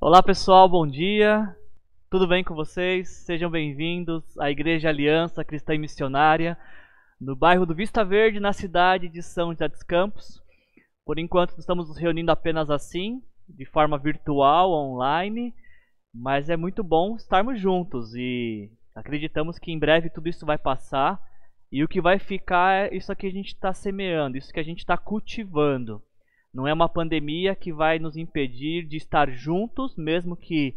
Olá pessoal, bom dia. Tudo bem com vocês? Sejam bem-vindos à Igreja Aliança Cristã e Missionária, no bairro do Vista Verde, na cidade de São José dos Campos. Por enquanto estamos nos reunindo apenas assim, de forma virtual, online, mas é muito bom estarmos juntos e acreditamos que em breve tudo isso vai passar e o que vai ficar é isso que a gente está semeando, isso que a gente está cultivando. Não é uma pandemia que vai nos impedir de estar juntos, mesmo que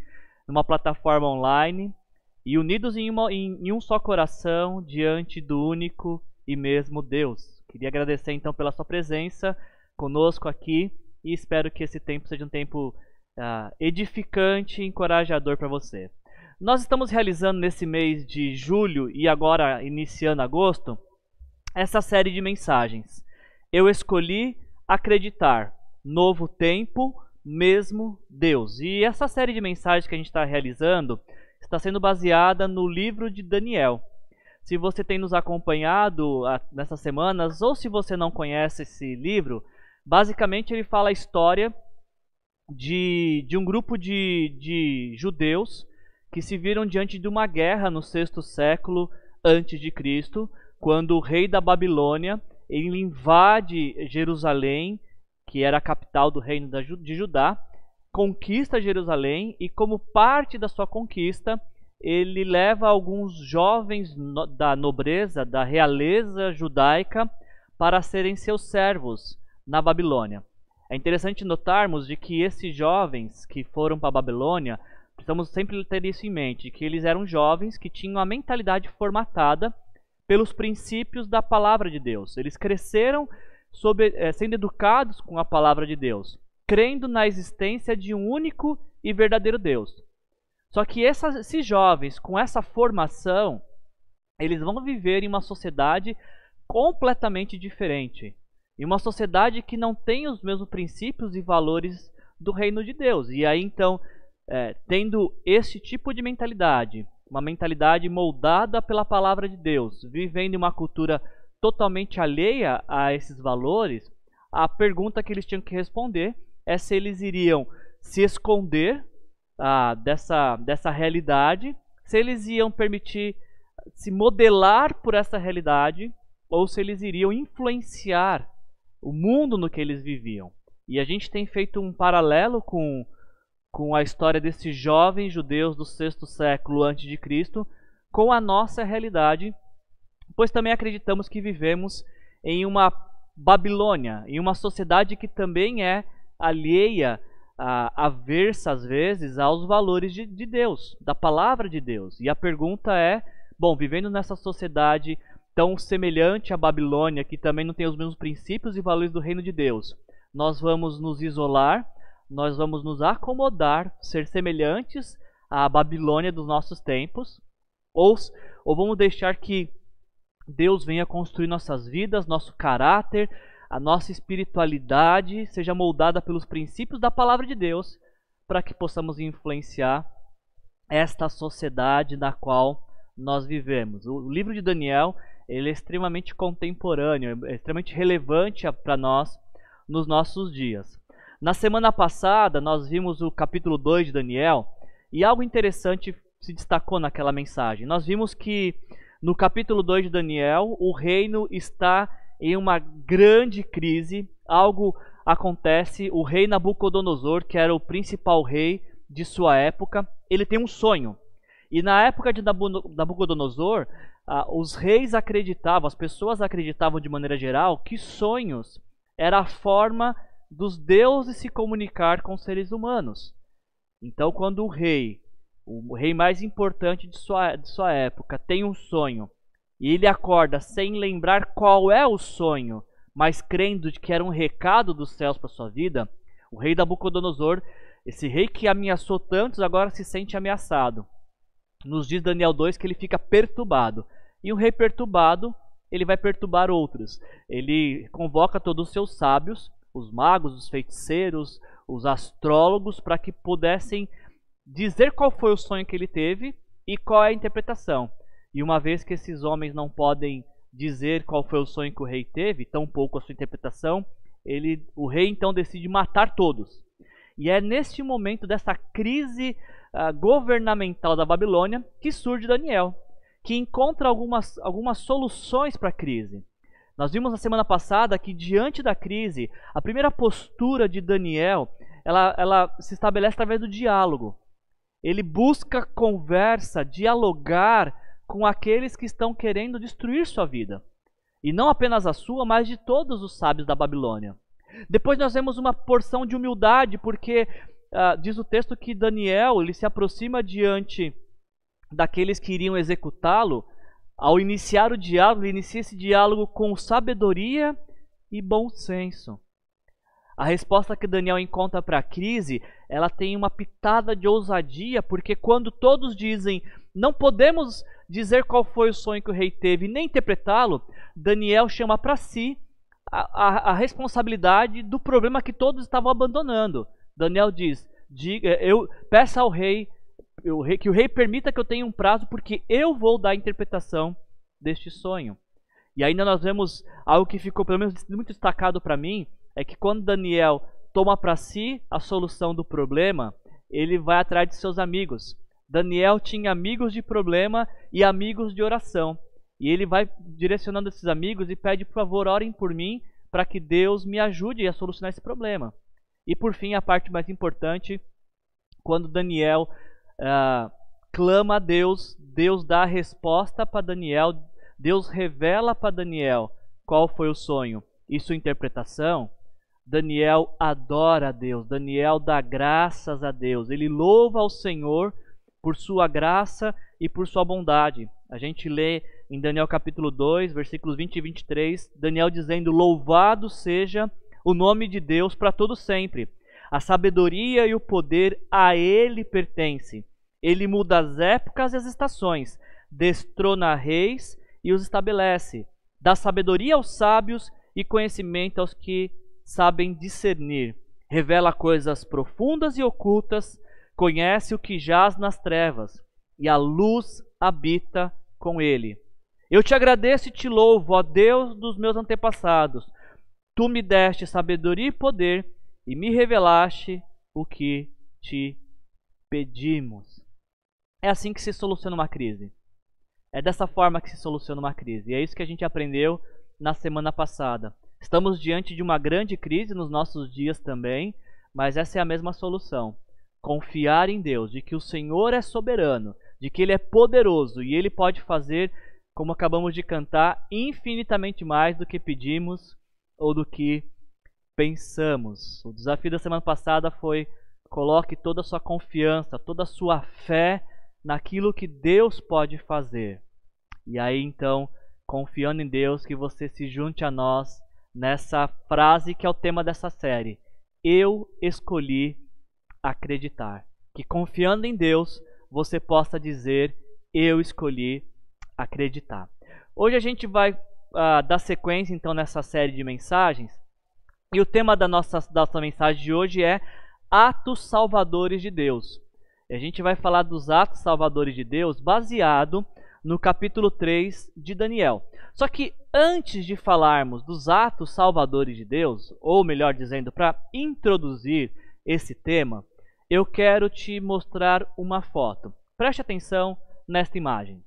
numa plataforma online, e unidos em, uma, em, em, um só coração diante do único e mesmo Deus. Queria agradecer então pela sua presença conosco aqui e espero que esse tempo seja um tempo uh, edificante e encorajador para você. Nós estamos realizando nesse mês de julho e agora iniciando agosto essa série de mensagens. Eu escolhi acreditar. Novo tempo, mesmo Deus. E essa série de mensagens que a gente está realizando está sendo baseada no livro de Daniel. Se você tem nos acompanhado ah, nessas semanas, ou se você não conhece esse livro, basicamente ele fala a história de, de um grupo de, de judeus que se viram diante de uma guerra no sexto século antes de Cristo, quando o rei da Babilônia ele invade Jerusalém, que era a capital do reino de Judá, conquista Jerusalém e, como parte da sua conquista, ele leva alguns jovens da nobreza, da realeza judaica, para serem seus servos na Babilônia. É interessante notarmos de que esses jovens que foram para a Babilônia, precisamos sempre ter isso em mente, que eles eram jovens que tinham a mentalidade formatada pelos princípios da palavra de Deus. Eles cresceram sob, é, sendo educados com a palavra de Deus, crendo na existência de um único e verdadeiro Deus. Só que essas, esses jovens, com essa formação, eles vão viver em uma sociedade completamente diferente. Em uma sociedade que não tem os mesmos princípios e valores do reino de Deus. E aí então, é, tendo esse tipo de mentalidade, uma mentalidade moldada pela palavra de Deus, vivendo em uma cultura totalmente alheia a esses valores, a pergunta que eles tinham que responder é se eles iriam se esconder ah, dessa, dessa realidade, se eles iam permitir se modelar por essa realidade ou se eles iriam influenciar o mundo no que eles viviam. E a gente tem feito um paralelo com com a história desses jovens judeus do sexto século antes de Cristo com a nossa realidade, pois também acreditamos que vivemos em uma Babilônia, em uma sociedade que também é alheia, a, aversa às vezes aos valores de, de Deus, da palavra de Deus. E a pergunta é: bom, vivendo nessa sociedade tão semelhante à Babilônia, que também não tem os mesmos princípios e valores do reino de Deus, nós vamos nos isolar nós vamos nos acomodar, ser semelhantes à Babilônia dos nossos tempos, ou, ou vamos deixar que Deus venha construir nossas vidas, nosso caráter, a nossa espiritualidade seja moldada pelos princípios da palavra de Deus, para que possamos influenciar esta sociedade na qual nós vivemos. O livro de Daniel ele é extremamente contemporâneo, é extremamente relevante para nós nos nossos dias. Na semana passada, nós vimos o capítulo 2 de Daniel e algo interessante se destacou naquela mensagem. Nós vimos que no capítulo 2 de Daniel, o reino está em uma grande crise. Algo acontece, o rei Nabucodonosor, que era o principal rei de sua época, ele tem um sonho. E na época de Nabucodonosor, os reis acreditavam, as pessoas acreditavam de maneira geral que sonhos era a forma dos deuses se comunicar com os seres humanos. Então, quando o rei, o rei mais importante de sua, de sua época, tem um sonho e ele acorda sem lembrar qual é o sonho, mas crendo de que era um recado dos céus para sua vida, o rei Nabucodonosor, esse rei que ameaçou tantos, agora se sente ameaçado. Nos diz Daniel 2 que ele fica perturbado. E um rei perturbado, ele vai perturbar outros. Ele convoca todos os seus sábios os magos, os feiticeiros, os astrólogos, para que pudessem dizer qual foi o sonho que ele teve e qual é a interpretação. E uma vez que esses homens não podem dizer qual foi o sonho que o rei teve, tampouco a sua interpretação, ele, o rei então decide matar todos. E é neste momento dessa crise uh, governamental da Babilônia que surge Daniel, que encontra algumas, algumas soluções para a crise. Nós vimos na semana passada que diante da crise, a primeira postura de Daniel, ela, ela se estabelece através do diálogo. Ele busca conversa, dialogar com aqueles que estão querendo destruir sua vida. E não apenas a sua, mas de todos os sábios da Babilônia. Depois nós vemos uma porção de humildade, porque uh, diz o texto que Daniel ele se aproxima diante daqueles que iriam executá-lo. Ao iniciar o diálogo, ele inicia esse diálogo com sabedoria e bom senso. A resposta que Daniel encontra para a crise, ela tem uma pitada de ousadia, porque quando todos dizem não podemos dizer qual foi o sonho que o rei teve, nem interpretá-lo, Daniel chama para si a, a, a, responsabilidade do problema que todos estavam abandonando. Daniel diz: diga, eu peça ao rei, eu, que o rei permita que eu tenha um prazo, porque eu vou dar a interpretação deste sonho. E ainda nós vemos algo que ficou pelo menos muito destacado para mim, é que quando Daniel toma para si a solução do problema, ele vai atrás de seus amigos. Daniel tinha amigos de problema e amigos de oração. E ele vai direcionando esses amigos e pede, por favor, orem por mim para que Deus me ajude a solucionar esse problema. E por fim, a parte mais importante, quando Daniel uh, clama a Deus, Deus dá a resposta para Daniel, Deus revela para Daniel qual foi o sonho e sua interpretação. Daniel adora a Deus, Daniel dá graças a Deus, ele louva ao Senhor por sua graça e por sua bondade. A gente lê em Daniel capítulo 2, versículos 20 e 23, Daniel dizendo: Louvado seja o nome de Deus para todo sempre. A sabedoria e o poder a ele pertence. Ele muda as épocas e as estações, destrona reis e os estabelece. Dá sabedoria aos sábios e conhecimento aos que sabem discernir. Revela coisas profundas e ocultas conhece o que jaz nas trevas, e a luz habita com ele. Eu te agradeço e te louvo, ó Deus dos meus antepassados. Tu me deste sabedoria e poder, e me revelaste o que te pedimos. É assim que se soluciona uma crise. É dessa forma que se soluciona uma crise. E é isso que a gente aprendeu na semana passada. Estamos diante de uma grande crise nos nossos dias também, mas essa é a mesma solução confiar em Deus, de que o Senhor é soberano, de que Ele é poderoso e Ele pode fazer, como acabamos de cantar, infinitamente mais do que pedimos ou do que pensamos. O desafio da semana passada foi coloque toda a sua confiança, toda a sua fé naquilo que Deus pode fazer. E aí então, confiando em Deus, que você se junte a nós nessa frase que é o tema dessa série. Eu escolhi acreditar. Que confiando em Deus, você possa dizer: Eu escolhi acreditar. Hoje a gente vai uh, dar sequência então nessa série de mensagens. E o tema da nossa, da nossa mensagem de hoje é Atos Salvadores de Deus. A gente vai falar dos atos salvadores de Deus baseado no capítulo 3 de Daniel. Só que antes de falarmos dos atos salvadores de Deus, ou melhor dizendo, para introduzir esse tema, eu quero te mostrar uma foto. Preste atenção nesta imagem.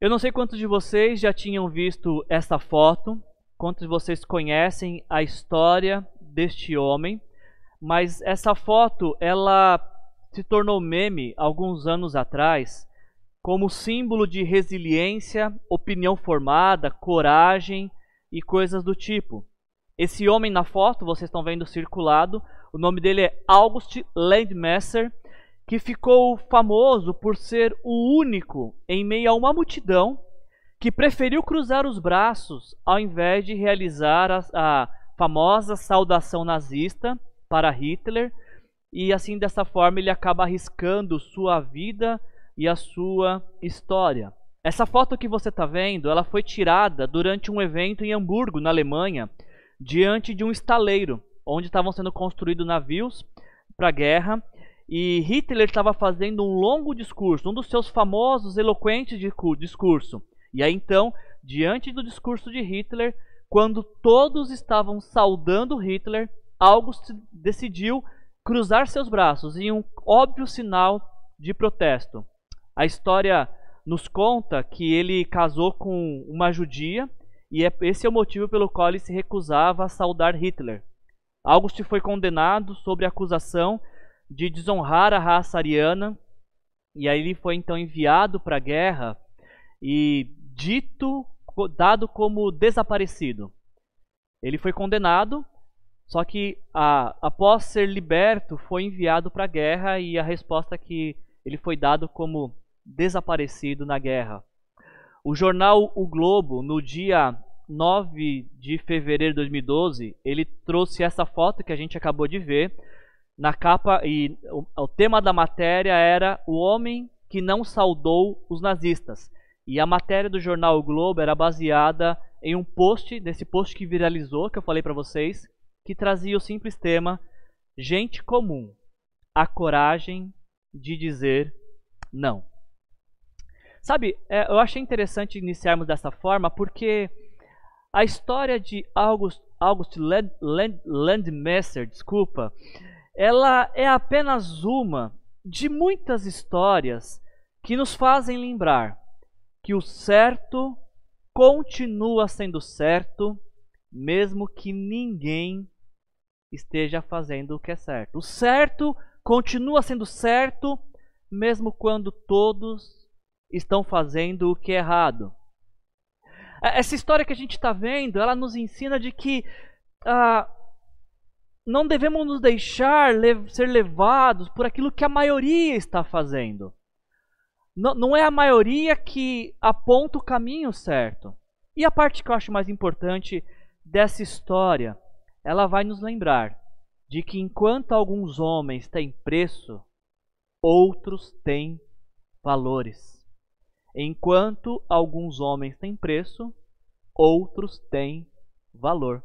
Eu não sei quantos de vocês já tinham visto essa foto, quantos de vocês conhecem a história deste homem, mas essa foto ela se tornou meme alguns anos atrás como símbolo de resiliência, opinião formada, coragem e coisas do tipo. Esse homem na foto, vocês estão vendo circulado, o nome dele é August Landmesser, que ficou famoso por ser o único em meio a uma multidão que preferiu cruzar os braços ao invés de realizar a, a famosa saudação nazista para Hitler, e assim dessa forma ele acaba arriscando sua vida e a sua história. Essa foto que você está vendo, ela foi tirada durante um evento em Hamburgo, na Alemanha, diante de um estaleiro, onde estavam sendo construídos navios para a guerra. E Hitler estava fazendo um longo discurso, um dos seus famosos, eloquentes discurso. E aí então, diante do discurso de Hitler, quando todos estavam saudando Hitler, August decidiu cruzar seus braços em um óbvio sinal de protesto. A história nos conta que ele casou com uma judia e é, esse é o motivo pelo qual ele se recusava a saudar Hitler. August foi condenado sob acusação de desonrar a raça ariana e aí ele foi então enviado para a guerra e dito dado como desaparecido. Ele foi condenado, só que a, após ser liberto, foi enviado para a guerra e a resposta que ele foi dado como desaparecido na guerra. O jornal O Globo, no dia 9 de fevereiro de 2012, ele trouxe essa foto que a gente acabou de ver na capa e o, o tema da matéria era o homem que não saudou os nazistas. E a matéria do jornal o Globo era baseada em um post, desse post que viralizou, que eu falei para vocês, que trazia o simples tema gente comum, a coragem de dizer não. Sabe, é, eu achei interessante iniciarmos dessa forma porque a história de August, August Land, Land, Landmesser, desculpa, ela é apenas uma de muitas histórias que nos fazem lembrar que o certo continua sendo certo, mesmo que ninguém esteja fazendo o que é certo. O certo continua sendo certo, mesmo quando todos estão fazendo o que é errado. É, essa história que a gente está vendo, ela nos ensina de que ah, não devemos nos deixar ser levados por aquilo que a maioria está fazendo. Não, não é a maioria que aponta o caminho certo. E a parte que eu acho mais importante dessa história, ela vai nos lembrar de que enquanto alguns homens têm preço, outros têm valores. Enquanto alguns homens têm preço, outros têm valor.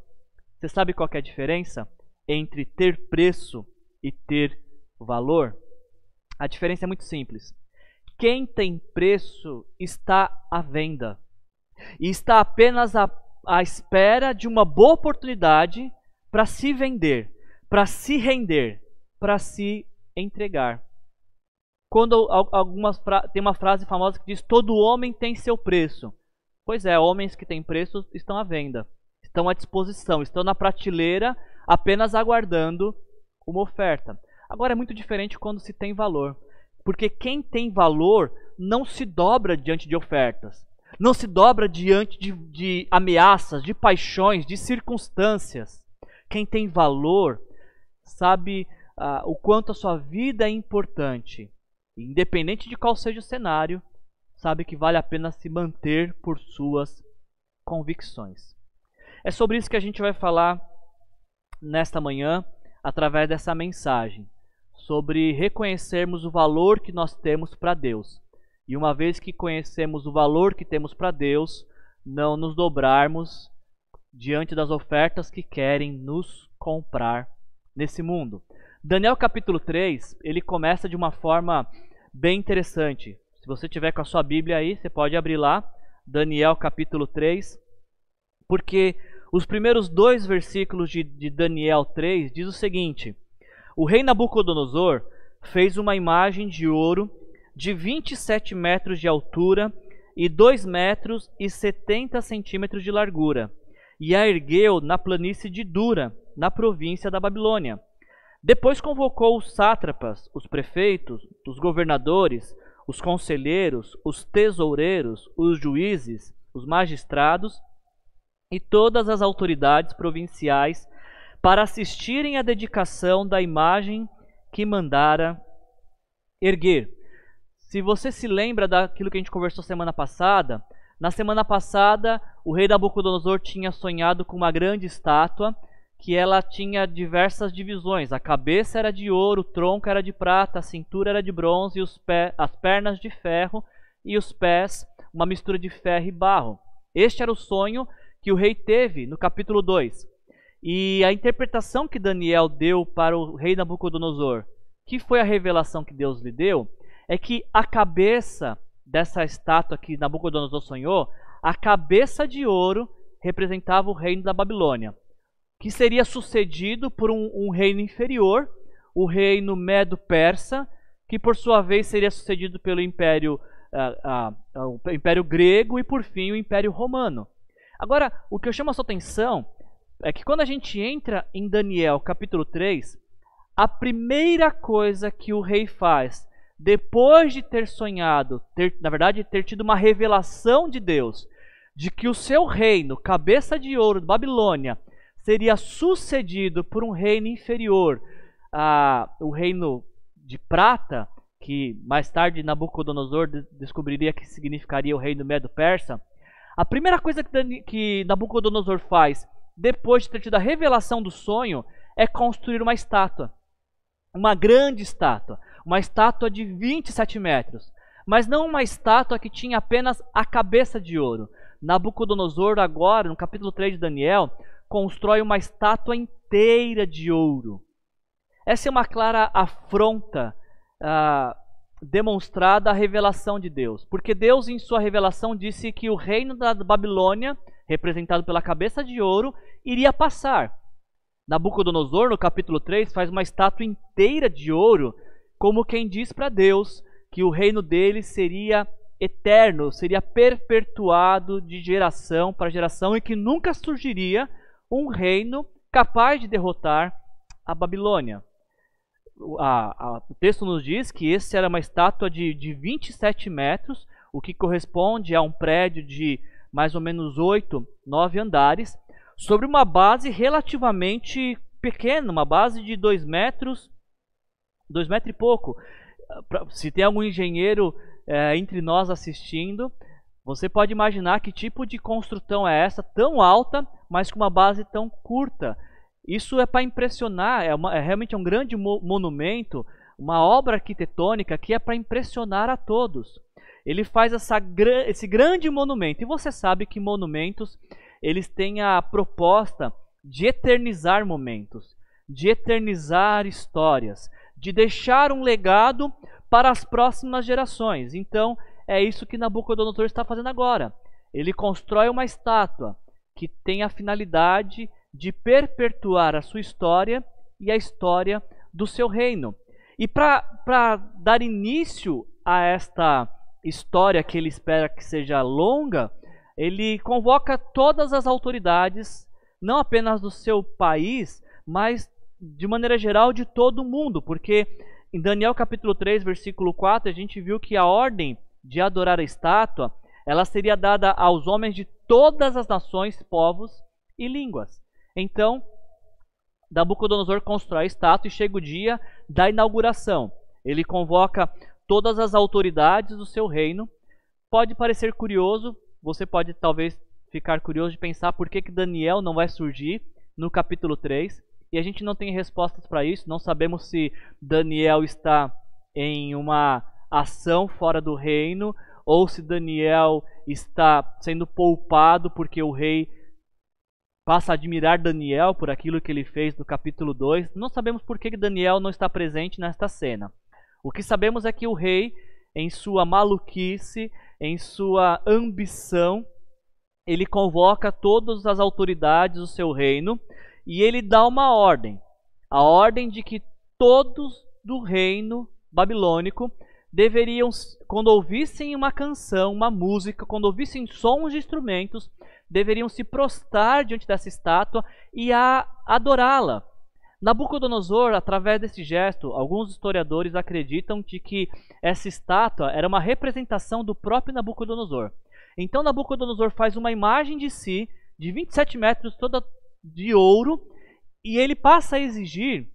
Você sabe qual é a diferença entre ter preço e ter valor? A diferença é muito simples. Quem tem preço está à venda e está apenas à, à espera de uma boa oportunidade para se vender, para se render, para se entregar. Quando algumas tem uma frase famosa que diz: Todo homem tem seu preço. Pois é, homens que têm preço estão à venda, estão à disposição, estão na prateleira apenas aguardando uma oferta. Agora é muito diferente quando se tem valor, porque quem tem valor não se dobra diante de ofertas, não se dobra diante de, de ameaças, de paixões, de circunstâncias. Quem tem valor sabe uh, o quanto a sua vida é importante independente de qual seja o cenário, sabe que vale a pena se manter por suas convicções. É sobre isso que a gente vai falar nesta manhã, através dessa mensagem, sobre reconhecermos o valor que nós temos para Deus. E uma vez que conhecemos o valor que temos para Deus, não nos dobrarmos diante das ofertas que querem nos comprar nesse mundo. Daniel capítulo 3, ele começa de uma forma bem interessante. Se você tiver com a sua Bíblia aí, você pode abrir lá, Daniel capítulo 3, porque os primeiros dois versículos de, de Daniel 3 diz o seguinte: O rei Nabucodonosor fez uma imagem de ouro de 27 metros de altura e 2 metros e 70 centímetros de largura, e a ergueu na planície de Dura, na província da Babilônia. Depois convocou os sátrapas, os prefeitos, os governadores, os conselheiros, os tesoureiros, os juízes, os magistrados e todas as autoridades provinciais para assistirem à dedicação da imagem que mandara erguer. Se você se lembra daquilo que a gente conversou semana passada, na semana passada o rei Nabucodonosor tinha sonhado com uma grande estátua que ela tinha diversas divisões. A cabeça era de ouro, o tronco era de prata, a cintura era de bronze, e os pé, as pernas de ferro e os pés uma mistura de ferro e barro. Este era o sonho que o rei teve no capítulo 2. E a interpretação que Daniel deu para o rei Nabucodonosor, que foi a revelação que Deus lhe deu, é que a cabeça dessa estátua que Nabucodonosor sonhou, a cabeça de ouro representava o reino da Babilônia, que seria sucedido por um, um reino inferior, o reino Medo-Persa, que por sua vez seria sucedido pelo Império, uh, uh, o Império Grego e por fim o Império Romano. Agora, o que eu chamo a sua atenção é que quando a gente entra em Daniel capítulo 3, a primeira coisa que o rei faz, depois de ter sonhado, ter, na verdade, ter tido uma revelação de Deus, de que o seu reino, cabeça de ouro de Babilônia, seria sucedido por um reino inferior, a, o reino de prata, que mais tarde Nabucodonosor descobriria que significaria o reino Medo-Persa, a primeira coisa que, que Nabucodonosor faz, depois de ter tido a revelação do sonho, é construir uma estátua. Uma grande estátua. Uma estátua de 27 metros. Mas não uma estátua que tinha apenas a cabeça de ouro. Nabucodonosor, agora, no capítulo 3 de Daniel, constrói uma estátua inteira de ouro. Essa é uma clara afronta ah, demonstrada a revelação de Deus. Porque Deus, em sua revelação, disse que o reino da Babilônia, representado pela cabeça de ouro, iria passar. Nabucodonosor, no capítulo 3, faz uma estátua inteira de ouro, como quem diz para Deus que o reino dele seria eterno, seria perpetuado de geração para geração e que nunca surgiria um reino capaz de derrotar a Babilônia. A, a, o texto nos diz que esse era uma estátua de, de 27 metros, o que corresponde a um prédio de mais ou menos 8, 9 andares, sobre uma base relativamente pequena, uma base de 2 metros, 2 metros e pouco. Se tem algum engenheiro é, entre nós assistindo, você pode imaginar que tipo de construção é essa, tão alta, mas com uma base tão curta. Isso é para impressionar, é, uma, é, realmente um grande mo monumento, uma obra arquitetônica que é para impressionar a todos. Ele faz essa, esse grande monumento. E você sabe que monumentos eles têm a proposta de eternizar momentos, de eternizar histórias, de deixar um legado para as próximas gerações. Então, é isso que Nabucodonosor está fazendo agora. Ele constrói uma estátua que tem a finalidade de perpetuar a sua história e a história do seu reino. E para dar início a esta história que ele espera que seja longa, ele convoca todas as autoridades, não apenas do seu país, mas de maneira geral de todo mundo, porque em Daniel capítulo 3, versículo 4, a gente viu que a ordem de adorar a estátua, ela seria dada aos homens de todas as nações, povos e línguas. Então, Nabucodonosor constrói a estátua e chega o dia da inauguração. Ele convoca todas as autoridades do seu reino. Pode parecer curioso, você pode talvez ficar curioso de pensar por que, que Daniel não vai surgir no capítulo 3. E a gente não tem respostas para isso, não sabemos se Daniel está em uma ação fora do reino ou se Daniel está sendo poupado porque o rei passa a admirar Daniel por aquilo que ele fez no capítulo 2. Não sabemos por que Daniel não está presente nesta cena. O que sabemos é que o rei, em sua maluquice, em sua ambição, ele convoca todas as autoridades do seu reino e ele dá uma ordem. A ordem de que todos do reino babilônico deveriam, quando ouvissem uma canção, uma música, quando ouvissem sons de instrumentos, deveriam se prostrar diante dessa estátua e adorá-la. Nabucodonosor, através desse gesto, alguns historiadores acreditam de que essa estátua era uma representação do próprio Nabucodonosor. Então Nabucodonosor faz uma imagem de si, de 27 metros, toda de ouro, e ele passa a exigir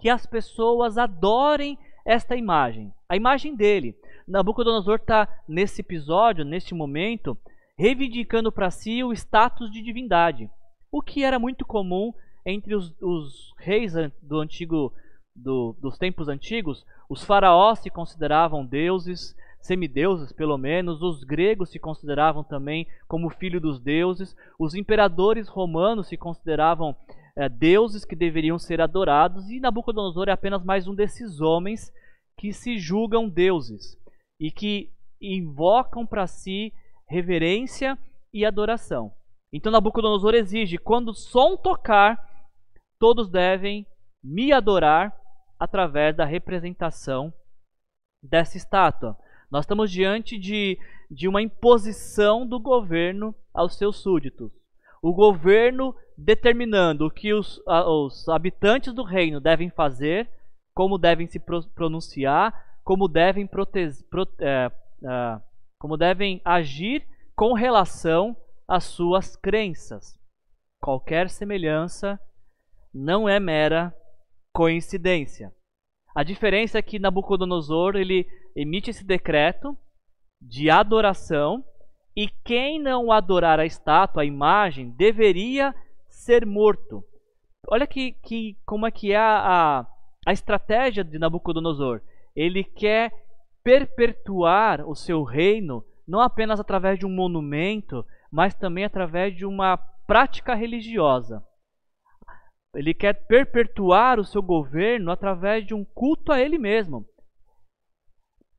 que as pessoas adorem esta imagem, a imagem dele. Nabucodonosor está nesse episódio, neste momento, reivindicando para si o status de divindade, o que era muito comum entre os, os reis do antigo, do, dos tempos antigos. Os faraós se consideravam deuses, semideuses pelo menos, os gregos se consideravam também como filho dos deuses, os imperadores romanos se consideravam é, deuses que deveriam ser adorados, e Nabucodonosor é apenas mais um desses homens que se julgam deuses e que invocam para si reverência e adoração. Então Nabucodonosor exige: quando o som tocar, todos devem me adorar através da representação dessa estátua. Nós estamos diante de, de uma imposição do governo aos seus súditos. O governo determinando o que os, os habitantes do reino devem fazer, como devem se pronunciar, como devem, é, é, como devem agir com relação às suas crenças. Qualquer semelhança não é mera coincidência. A diferença é que Nabucodonosor ele emite esse decreto de adoração e quem não adorar a estátua, a imagem, deveria ser morto. Olha que, que como é que é a, a, a estratégia de Nabucodonosor. Ele quer perpetuar o seu reino não apenas através de um monumento, mas também através de uma prática religiosa. Ele quer perpetuar o seu governo através de um culto a ele mesmo.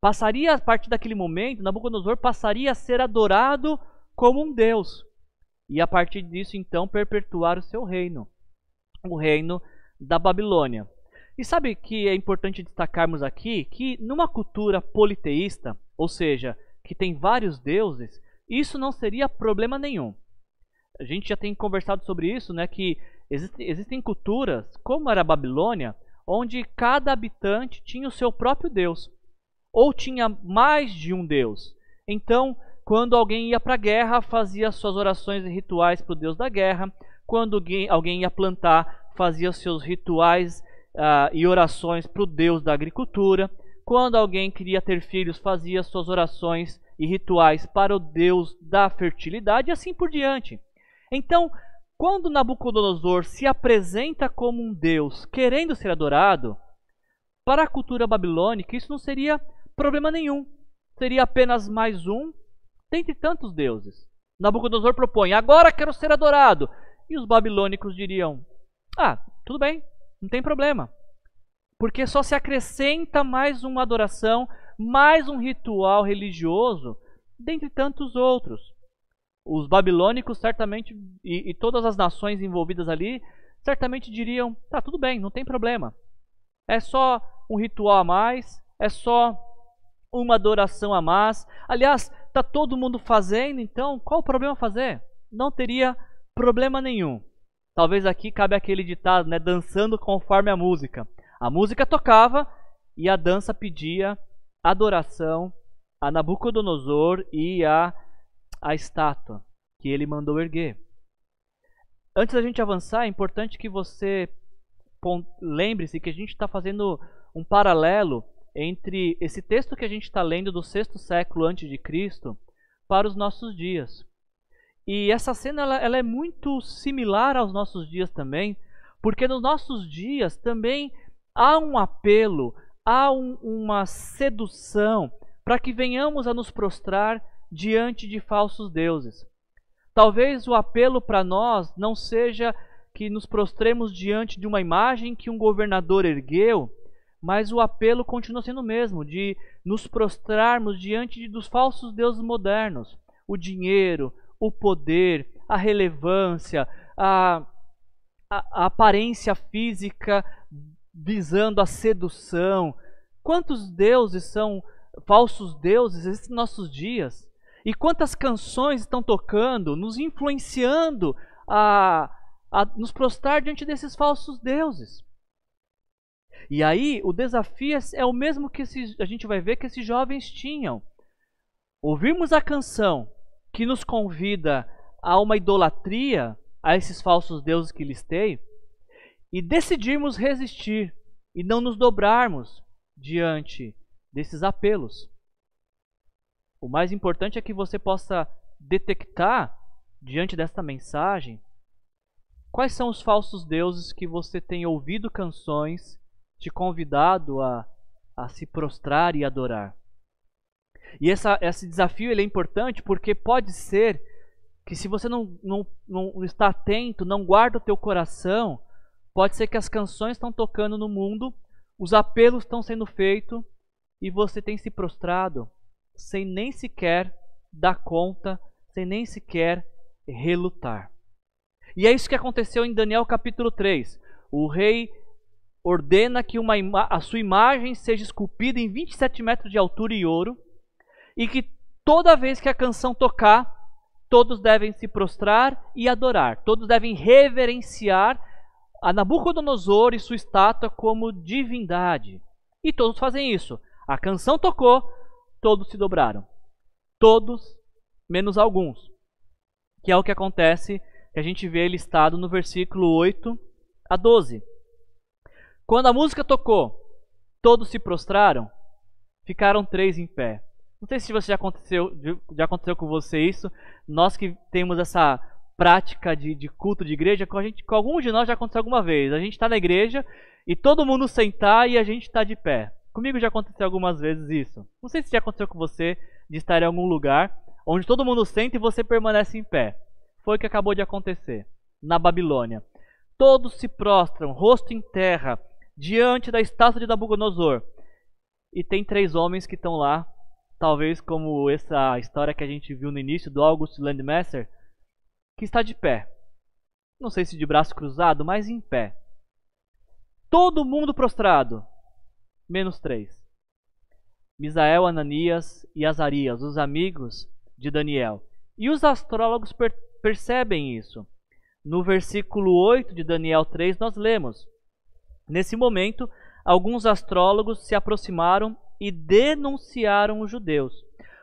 Passaria a partir daquele momento, Nabucodonosor passaria a ser adorado como um deus. E a partir disso, então, perpetuar o seu reino, o reino da Babilônia. E sabe que é importante destacarmos aqui que numa cultura politeísta, ou seja, que tem vários deuses, isso não seria problema nenhum. A gente já tem conversado sobre isso, né, que existem, existem culturas, como era a Babilônia, onde cada habitante tinha o seu próprio deus, ou tinha mais de um deus. Então, quando alguém ia para a guerra, fazia suas orações e rituais para o deus da guerra. Quando alguém ia plantar, fazia seus rituais uh, e orações para o deus da agricultura. Quando alguém queria ter filhos, fazia suas orações e rituais para o deus da fertilidade e assim por diante. Então, quando Nabucodonosor se apresenta como um deus querendo ser adorado, para a cultura babilônica isso não seria problema nenhum. Seria apenas mais um dentre tantos deuses. Nabucodonosor propõe: agora quero ser adorado. E os babilônicos diriam: ah, tudo bem, não tem problema. Porque só se acrescenta mais uma adoração, mais um ritual religioso, dentre tantos outros os babilônicos certamente e, e, todas as nações envolvidas ali certamente diriam: tá, tudo bem, não tem problema. É só um ritual a mais, é só uma adoração a mais. Aliás, tá todo mundo fazendo, então qual o problema fazer? Não teria problema nenhum. Talvez aqui cabe aquele ditado, né, dançando conforme a música. A música tocava e a dança pedia adoração a Nabucodonosor e a a estátua que ele mandou erguer. Antes da gente avançar, é importante que você lembre-se que a gente está fazendo um paralelo entre esse texto que a gente está lendo do sexto século antes de Cristo para os nossos dias. E essa cena ela, ela é muito similar aos nossos dias também, porque nos nossos dias também há um apelo, há um, uma sedução para que venhamos a nos prostrar diante de falsos deuses. Talvez o apelo para nós não seja que nos prostremos diante de uma imagem que um governador ergueu, mas o apelo continua sendo o mesmo, de nos prostrarmos diante dos falsos deuses modernos. O dinheiro, o poder, a relevância, a, a, a aparência física visando a sedução. Quantos deuses são falsos deuses esses nossos dias? E quantas canções estão tocando, nos influenciando a, a nos prostrar diante desses falsos deuses. E aí o desafio é o mesmo que a gente vai ver que esses jovens tinham. Ouvirmos a canção que nos convida a uma idolatria a esses falsos deuses que listei e decidirmos resistir e não nos dobrarmos diante desses apelos. O mais importante é que você possa detectar, diante desta mensagem, quais são os falsos deuses que você tem ouvido canções te convidado a, a se prostrar e adorar. E essa, esse desafio ele é importante porque pode ser que se você não, não, não está atento, não guarda o teu coração, pode ser que as canções estão tocando no mundo, os apelos estão sendo feitos e você tem se prostrado, sem nem sequer dar conta, sem nem sequer relutar. E é isso que aconteceu em Daniel capítulo 3. O rei ordena que uma, a sua imagem seja esculpida em 27 metros de altura e ouro, e que toda vez que a canção tocar, todos devem se prostrar e adorar, todos devem reverenciar a Nabucodonosor e sua estátua como divindade. E todos fazem isso. A canção tocou, todos se dobraram. Todos, menos alguns. Que é o que acontece, que a gente vê listado no versículo 8 a 12. Quando a música tocou, todos se prostraram, ficaram três em pé. Não sei se já aconteceu, já aconteceu com você isso. Nós que temos essa prática de, de culto de igreja, com, a gente, com alguns de nós já aconteceu alguma vez. A gente está na igreja e todo mundo sentar e a gente está de pé. Comigo já aconteceu algumas vezes isso. Não sei se já aconteceu com você de estar em algum lugar onde todo mundo senta e você permanece em pé. Foi o que acabou de acontecer na Babilônia. Todos se prostram, rosto em terra, diante da estátua de Nabucodonosor. E tem três homens que estão lá, talvez como essa história que a gente viu no início do August Landmaster, que está de pé. Não sei se de braço cruzado, mas em pé. Todo mundo prostrado, menos três. Misael, Ananias e Azarias, os amigos de Daniel. E os astrólogos per percebem isso. No versículo 8 de Daniel 3, nós lemos: Nesse momento, alguns astrólogos se aproximaram e denunciaram os judeus.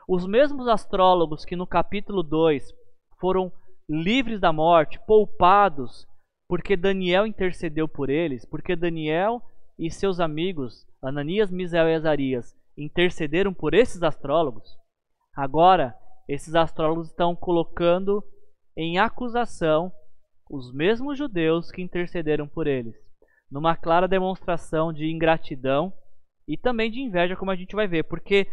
Os mesmos astrólogos que no capítulo 2 foram livres da morte, poupados, porque Daniel intercedeu por eles, porque Daniel e seus amigos, Ananias, Misael e Azarias, intercederam por esses astrólogos, agora esses astrólogos estão colocando em acusação os mesmos judeus que intercederam por eles numa clara demonstração de ingratidão e também de inveja, como a gente vai ver, porque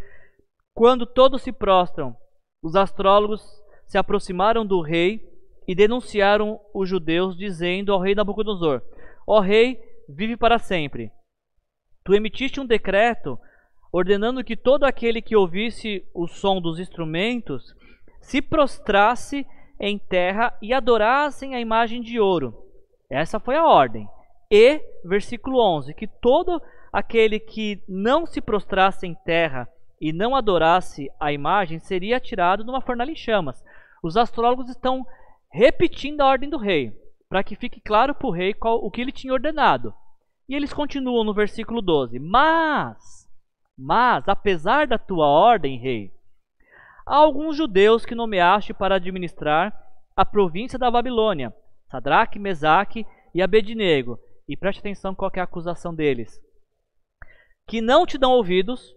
quando todos se prostram, os astrólogos se aproximaram do rei e denunciaram os judeus, dizendo ao rei Nabucodonosor: Ó rei, vive para sempre. Tu emitiste um decreto ordenando que todo aquele que ouvisse o som dos instrumentos se prostrasse em terra e adorassem a imagem de ouro. Essa foi a ordem. E, versículo 11, que todo aquele que não se prostrasse em terra e não adorasse a imagem seria atirado numa fornalha em chamas. Os astrólogos estão repetindo a ordem do rei, para que fique claro para o rei qual, o que ele tinha ordenado. E eles continuam no versículo 12: Mas, mas, apesar da tua ordem, rei, há alguns judeus que nomeaste para administrar a província da Babilônia, Sadraque, Mesaque e Abednego, e preste atenção qual é a acusação deles. Que não te dão ouvidos,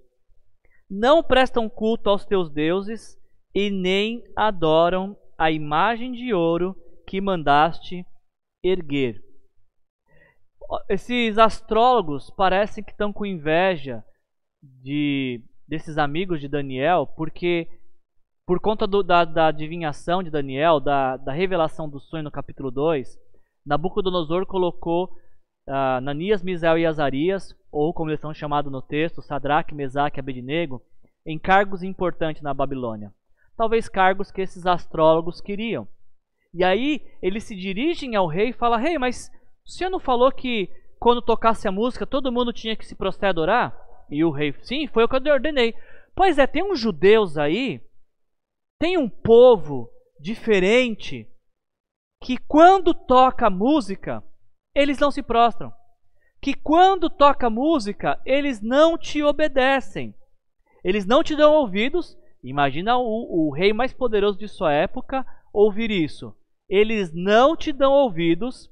não prestam culto aos teus deuses e nem adoram a imagem de ouro que mandaste erguer. Esses astrólogos parecem que estão com inveja de desses amigos de Daniel, porque por conta do, da, da, adivinhação de Daniel, da, da revelação do sonho no capítulo 2, Nabucodonosor colocou uh, Nanias, Misael e Azarias, ou como eles são chamados no texto, Sadraque, Mesaque e Abednego, em cargos importantes na Babilônia. Talvez cargos que esses astrólogos queriam. E aí eles se dirigem ao rei e falam: Rei, mas o senhor não falou que quando tocasse a música todo mundo tinha que se prostrar e adorar? E o rei: Sim, foi o que eu ordenei. Pois é, tem uns judeus aí, tem um povo diferente que quando toca música eles não se prostram. Que quando toca música, eles não te obedecem. Eles não te dão ouvidos. Imagina o, o rei mais poderoso de sua época ouvir isso. Eles não te dão ouvidos.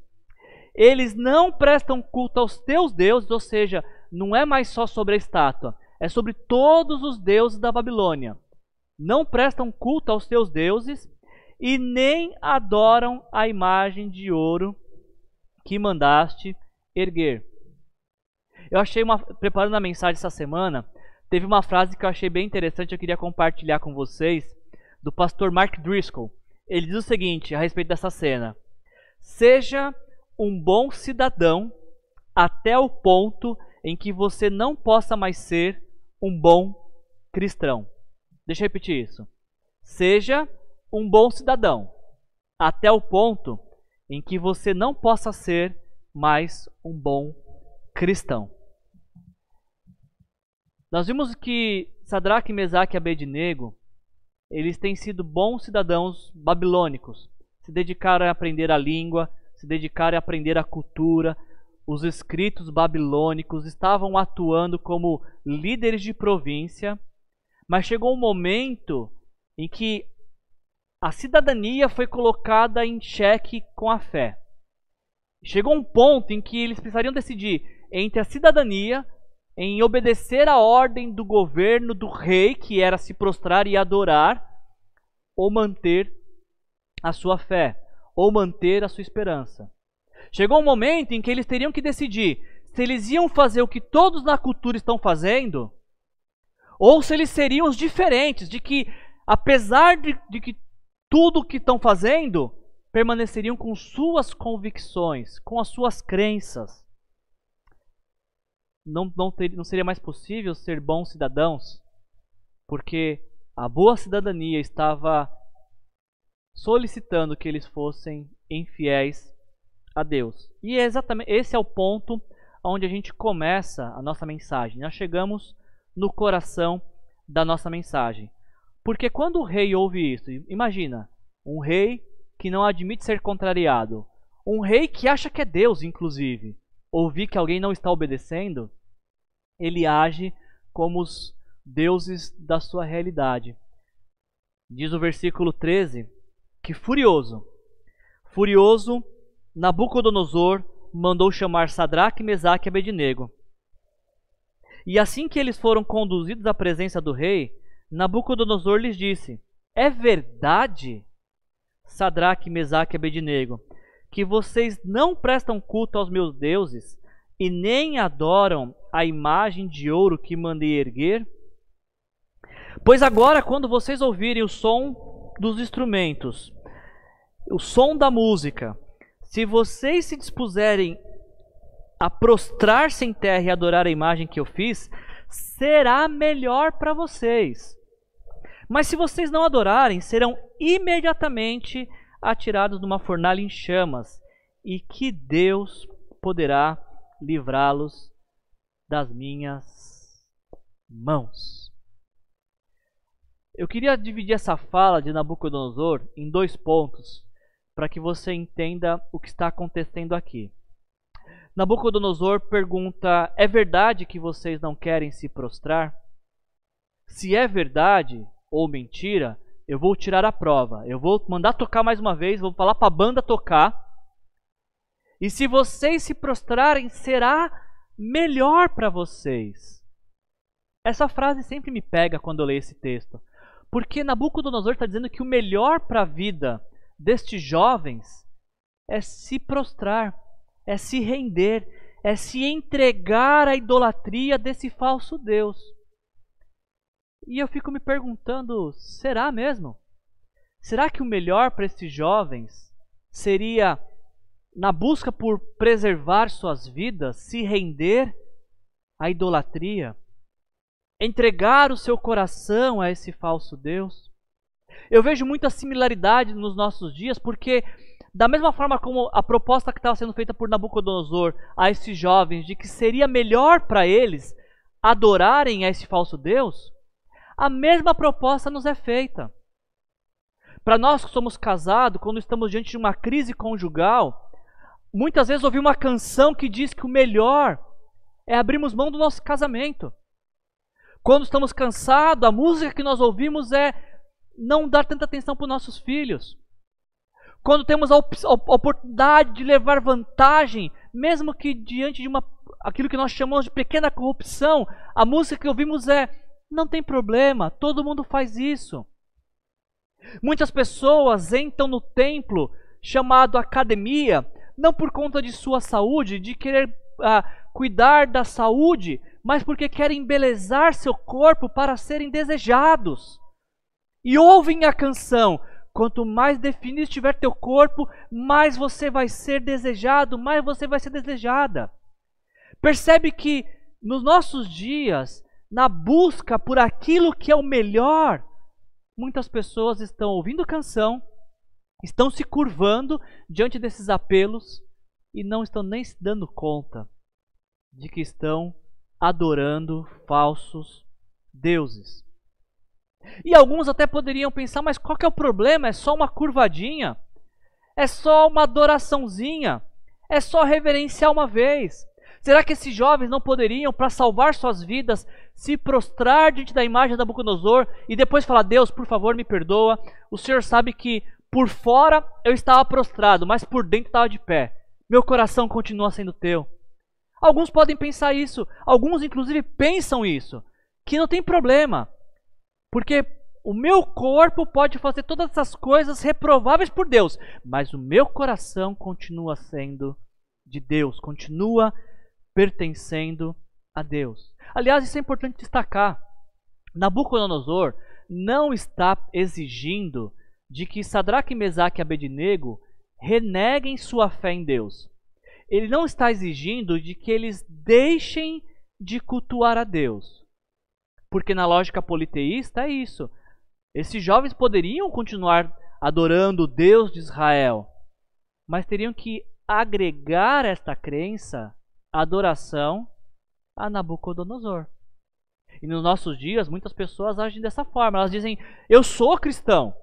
Eles não prestam culto aos teus deuses, ou seja, não é mais só sobre a estátua, é sobre todos os deuses da Babilônia. Não prestam culto aos teus deuses e nem adoram a imagem de ouro que mandaste erguer. Eu achei uma preparando a mensagem essa semana, teve uma frase que eu achei bem interessante, eu queria compartilhar com vocês, do pastor Mark Driscoll. Ele diz o seguinte a respeito dessa cena: Seja um bom cidadão até o ponto em que você não possa mais ser um bom cristão. Deixa eu repetir isso. Seja um bom cidadão até o ponto em que você não possa ser mais um bom cristão. Nós vimos que Sadraque, Mesaque e Abednego, eles têm sido bons cidadãos babilônicos, se dedicaram a aprender a língua, se dedicaram a aprender a cultura, os escritos babilônicos estavam atuando como líderes de província, mas chegou um momento em que a cidadania foi colocada em xeque com a fé. Chegou um ponto em que eles precisariam decidir entre a cidadania, em obedecer à ordem do governo do rei, que era se prostrar e adorar, ou manter a sua fé, ou manter a sua esperança. Chegou um momento em que eles teriam que decidir se eles iam fazer o que todos na cultura estão fazendo, ou se eles seriam os diferentes, de que, apesar de, de que tudo o que estão fazendo, permaneceriam com suas convicções, com as suas crenças. Não, não, ter, não seria mais possível ser bons cidadãos, porque a boa cidadania estava solicitando que eles fossem infiéis a Deus. E é exatamente esse é o ponto onde a gente começa a nossa mensagem. Nós chegamos no coração da nossa mensagem. Porque quando o rei ouve isso, imagina, um rei que não admite ser contrariado, um rei que acha que é Deus, inclusive, ouvir que alguém não está obedecendo, ele age como os deuses da sua realidade. Diz o versículo 13 que furioso, furioso, Nabucodonosor mandou chamar Sadraque, Mesaque e Abednego. E assim que eles foram conduzidos à presença do rei, Nabucodonosor lhes disse: É verdade, Sadraque, Mesaque e Abednego, que vocês não prestam culto aos meus deuses e nem adoram a imagem de ouro que mandei erguer? Pois agora, quando vocês ouvirem o som dos instrumentos, o som da música, se vocês se dispuserem a prostrar-se em terra e adorar a imagem que eu fiz, será melhor para vocês. Mas se vocês não adorarem, serão imediatamente atirados numa fornalha em chamas, e que Deus poderá livrá-los das minhas mãos. Eu queria dividir essa fala de Nabucodonosor em dois pontos, para que você entenda o que está acontecendo aqui. Nabucodonosor pergunta: É verdade que vocês não querem se prostrar? Se é verdade, ou mentira, eu vou tirar a prova. Eu vou mandar tocar mais uma vez, vou falar para a banda tocar. E se vocês se prostrarem, será melhor para vocês. Essa frase sempre me pega quando eu leio esse texto. Porque Nabucodonosor está dizendo que o melhor para a vida destes jovens é se prostrar, é se render, é se entregar à idolatria desse falso Deus. E eu fico me perguntando: será mesmo? Será que o melhor para esses jovens seria, na busca por preservar suas vidas, se render à idolatria? Entregar o seu coração a esse falso Deus? Eu vejo muita similaridade nos nossos dias, porque, da mesma forma como a proposta que estava sendo feita por Nabucodonosor a esses jovens, de que seria melhor para eles adorarem a esse falso Deus, a mesma proposta nos é feita. Para nós que somos casados, quando estamos diante de uma crise conjugal, muitas vezes ouvi uma canção que diz que o melhor é abrirmos mão do nosso casamento. Quando estamos cansados, a música que nós ouvimos é não dar tanta atenção para os nossos filhos. Quando temos a, a oportunidade de levar vantagem, mesmo que diante de uma aquilo que nós chamamos de pequena corrupção, a música que ouvimos é não tem problema, todo mundo faz isso. Muitas pessoas entram no templo chamado academia, não por conta de sua saúde, de querer ah, cuidar da saúde, mas porque querem embelezar seu corpo para serem desejados. E ouvem a canção: quanto mais definido estiver teu corpo, mais você vai ser desejado, mais você vai ser desejada. Percebe que nos nossos dias na busca por aquilo que é o melhor, muitas pessoas estão ouvindo canção, estão se curvando diante desses apelos e não estão nem se dando conta de que estão adorando falsos deuses. E alguns até poderiam pensar, mas qual que é o problema? É só uma curvadinha? É só uma adoraçãozinha? É só reverenciar uma vez? Será que esses jovens não poderiam, para salvar suas vidas, se prostrar diante da imagem da Nabucodonosor e depois falar: Deus, por favor, me perdoa. O Senhor sabe que por fora eu estava prostrado, mas por dentro estava de pé. Meu coração continua sendo teu. Alguns podem pensar isso, alguns inclusive pensam isso, que não tem problema, porque o meu corpo pode fazer todas essas coisas reprováveis por Deus, mas o meu coração continua sendo de Deus, continua pertencendo a Deus. Aliás, isso é importante destacar. Nabucodonosor não está exigindo de que Sadraque, Mesaque e Abednego reneguem sua fé em Deus. Ele não está exigindo de que eles deixem de cultuar a Deus. Porque na lógica politeísta é isso. Esses jovens poderiam continuar adorando o Deus de Israel, mas teriam que agregar esta crença adoração a Nabucodonosor. E nos nossos dias, muitas pessoas agem dessa forma. Elas dizem: Eu sou cristão,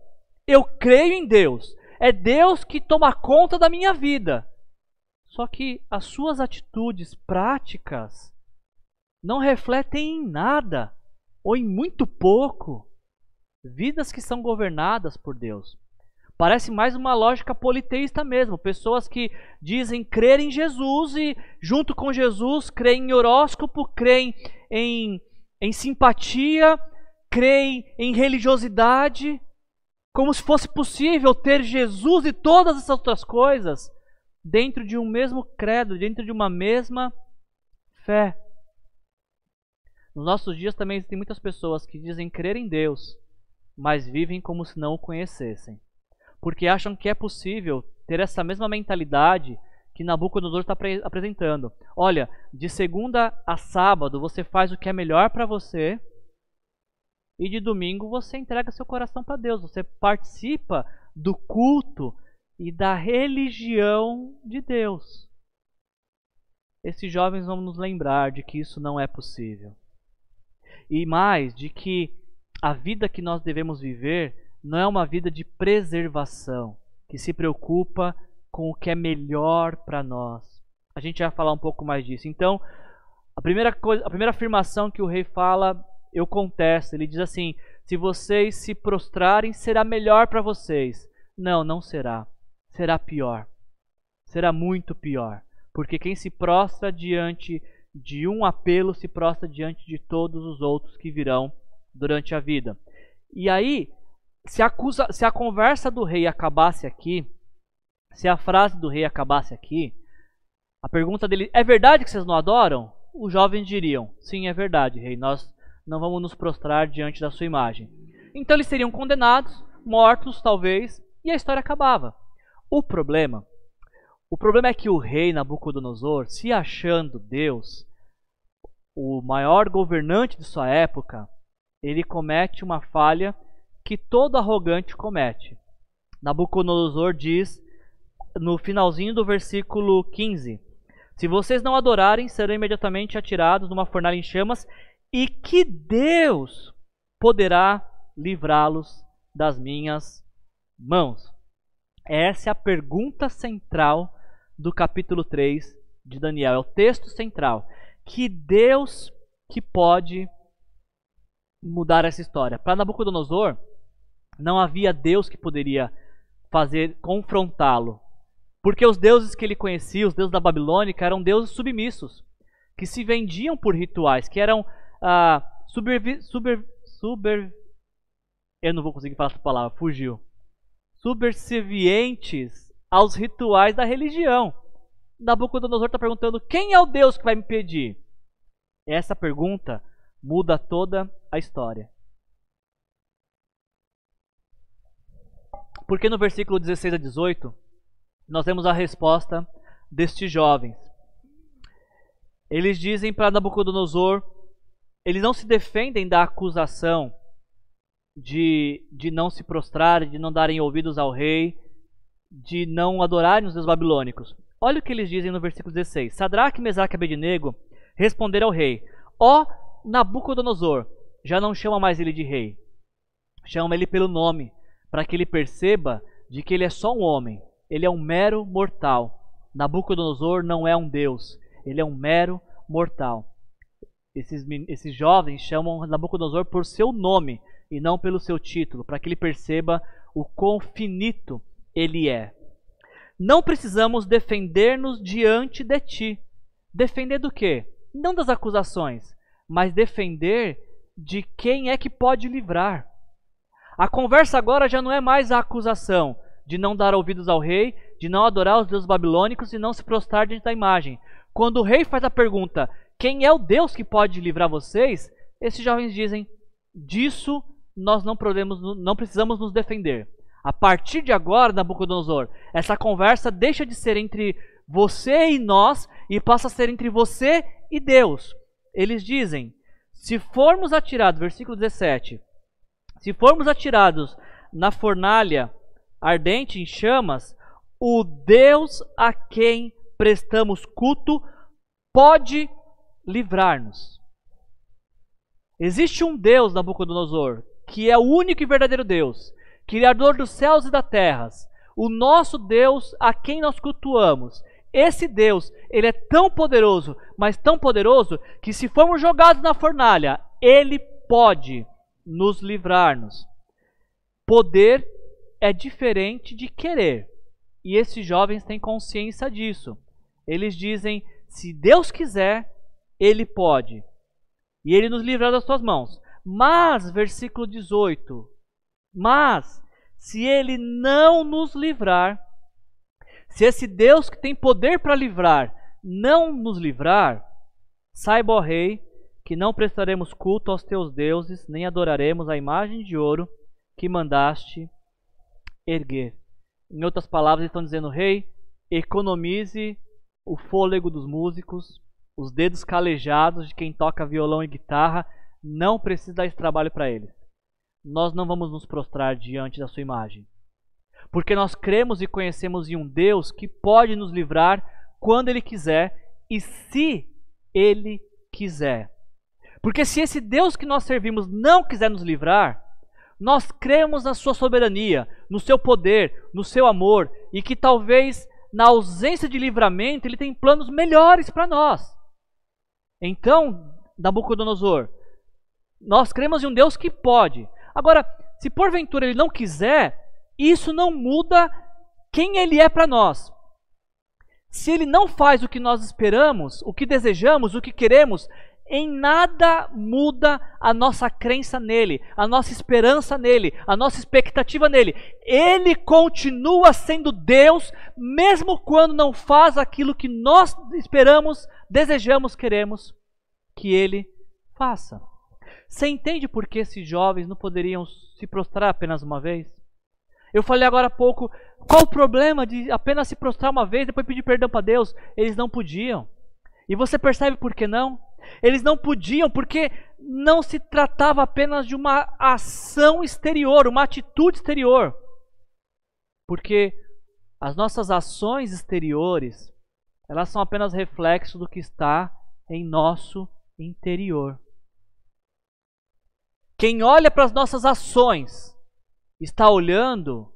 eu creio em Deus, é Deus que toma conta da minha vida. Só que as suas atitudes práticas não refletem em nada, ou em muito pouco, vidas que são governadas por Deus. Parece mais uma lógica politeísta mesmo. Pessoas que dizem crer em Jesus e, junto com Jesus, creem em horóscopo, creem em, em simpatia, creem em religiosidade, como se fosse possível ter Jesus e todas essas outras coisas dentro de um mesmo credo, dentro de uma mesma fé. Nos nossos dias também existem muitas pessoas que dizem crer em Deus, mas vivem como se não o conhecessem porque acham que é possível ter essa mesma mentalidade que Nabucodonosor está apresentando. Olha, de segunda a sábado você faz o que é melhor para você e de domingo você entrega seu coração para Deus. Você participa do culto e da religião de Deus. Esses jovens vão nos lembrar de que isso não é possível. E mais, de que a vida que nós devemos viver não é uma vida de preservação, que se preocupa com o que é melhor para nós. A gente vai falar um pouco mais disso. Então, a primeira coisa, a primeira afirmação que o rei fala, eu contesto. Ele diz assim: "Se vocês se prostrarem, será melhor para vocês". Não, não será. Será pior. Será muito pior, porque quem se prostra diante de um apelo se prostra diante de todos os outros que virão durante a vida. E aí, se a, acusa, se a conversa do rei acabasse aqui, se a frase do rei acabasse aqui, a pergunta dele é verdade que vocês não adoram? Os jovens diriam: sim, é verdade, rei, nós não vamos nos prostrar diante da sua imagem. Então eles seriam condenados, mortos talvez, e a história acabava. O problema, o problema é que o rei Nabucodonosor, se achando Deus, o maior governante de sua época, ele comete uma falha que todo arrogante comete. Nabucodonosor diz no finalzinho do versículo 15: Se vocês não adorarem, serão imediatamente atirados numa fornalha em chamas, e que Deus poderá livrá-los das minhas mãos. Essa é a pergunta central do capítulo 3 de Daniel, é o texto central. Que Deus que pode mudar essa história. Para Nabucodonosor, não havia Deus que poderia fazer confrontá-lo. Porque os deuses que ele conhecia, os deuses da Babilônica, eram deuses submissos, que se vendiam por rituais, que eram ah, super, super, super, eu não vou conseguir falar essa palavra, fugiu. Subservientes aos rituais da religião. Nabucodonosor está perguntando: quem é o Deus que vai me pedir? Essa pergunta muda toda a história. Porque no versículo 16 a 18, nós temos a resposta destes jovens. Eles dizem para Nabucodonosor, eles não se defendem da acusação de, de não se prostrar, de não darem ouvidos ao rei de não adorarem os deuses babilônicos. Olha o que eles dizem no versículo 16. Sadraque, Mesaque e Abednego responderam ao rei: Ó Nabucodonosor, já não chama mais ele de rei. Chama ele pelo nome, para que ele perceba de que ele é só um homem. Ele é um mero mortal. Nabucodonosor não é um deus, ele é um mero mortal. Esses, esses jovens chamam Nabucodonosor por seu nome e não pelo seu título, para que ele perceba o quão finito ele é. Não precisamos defender-nos diante de ti. Defender do quê? Não das acusações, mas defender de quem é que pode livrar. A conversa agora já não é mais a acusação de não dar ouvidos ao rei, de não adorar os deuses babilônicos e não se prostrar diante da imagem. Quando o rei faz a pergunta: quem é o Deus que pode livrar vocês? Esses jovens dizem: disso nós não, podemos, não precisamos nos defender. A partir de agora, Nabucodonosor, essa conversa deixa de ser entre você e nós e passa a ser entre você e Deus. Eles dizem: se formos atirados, versículo 17, se formos atirados na fornalha ardente em chamas, o Deus a quem prestamos culto pode livrar-nos. Existe um Deus, Nabucodonosor, que é o único e verdadeiro Deus, Criador dos céus e da terra, o nosso Deus a quem nós cultuamos. Esse Deus, ele é tão poderoso, mas tão poderoso, que se formos jogados na fornalha, ele pode nos livrar-nos. Poder é diferente de querer. E esses jovens têm consciência disso. Eles dizem: se Deus quiser, Ele pode. E Ele nos livrar das suas mãos. Mas, versículo 18: Mas, se Ele não nos livrar, se esse Deus que tem poder para livrar não nos livrar, saiba, ó Rei, que não prestaremos culto aos teus deuses, nem adoraremos a imagem de ouro que mandaste erguer. Em outras palavras, estão dizendo, rei, economize o fôlego dos músicos, os dedos calejados de quem toca violão e guitarra, não precisa dar esse trabalho para eles. Nós não vamos nos prostrar diante da sua imagem. Porque nós cremos e conhecemos em um Deus que pode nos livrar quando Ele quiser e se Ele quiser. Porque se esse Deus que nós servimos não quiser nos livrar, nós cremos na sua soberania, no seu poder, no seu amor e que talvez na ausência de livramento ele tem planos melhores para nós. Então, Nabucodonosor, nós cremos em um Deus que pode. Agora, se porventura ele não quiser, isso não muda quem ele é para nós. Se ele não faz o que nós esperamos, o que desejamos, o que queremos, em nada muda a nossa crença nele, a nossa esperança nele, a nossa expectativa nele. Ele continua sendo Deus, mesmo quando não faz aquilo que nós esperamos, desejamos, queremos que ele faça. Você entende por que esses jovens não poderiam se prostrar apenas uma vez? Eu falei agora há pouco, qual o problema de apenas se prostrar uma vez e depois pedir perdão para Deus? Eles não podiam. E você percebe por que não? Eles não podiam porque não se tratava apenas de uma ação exterior, uma atitude exterior. Porque as nossas ações exteriores, elas são apenas reflexo do que está em nosso interior. Quem olha para as nossas ações está olhando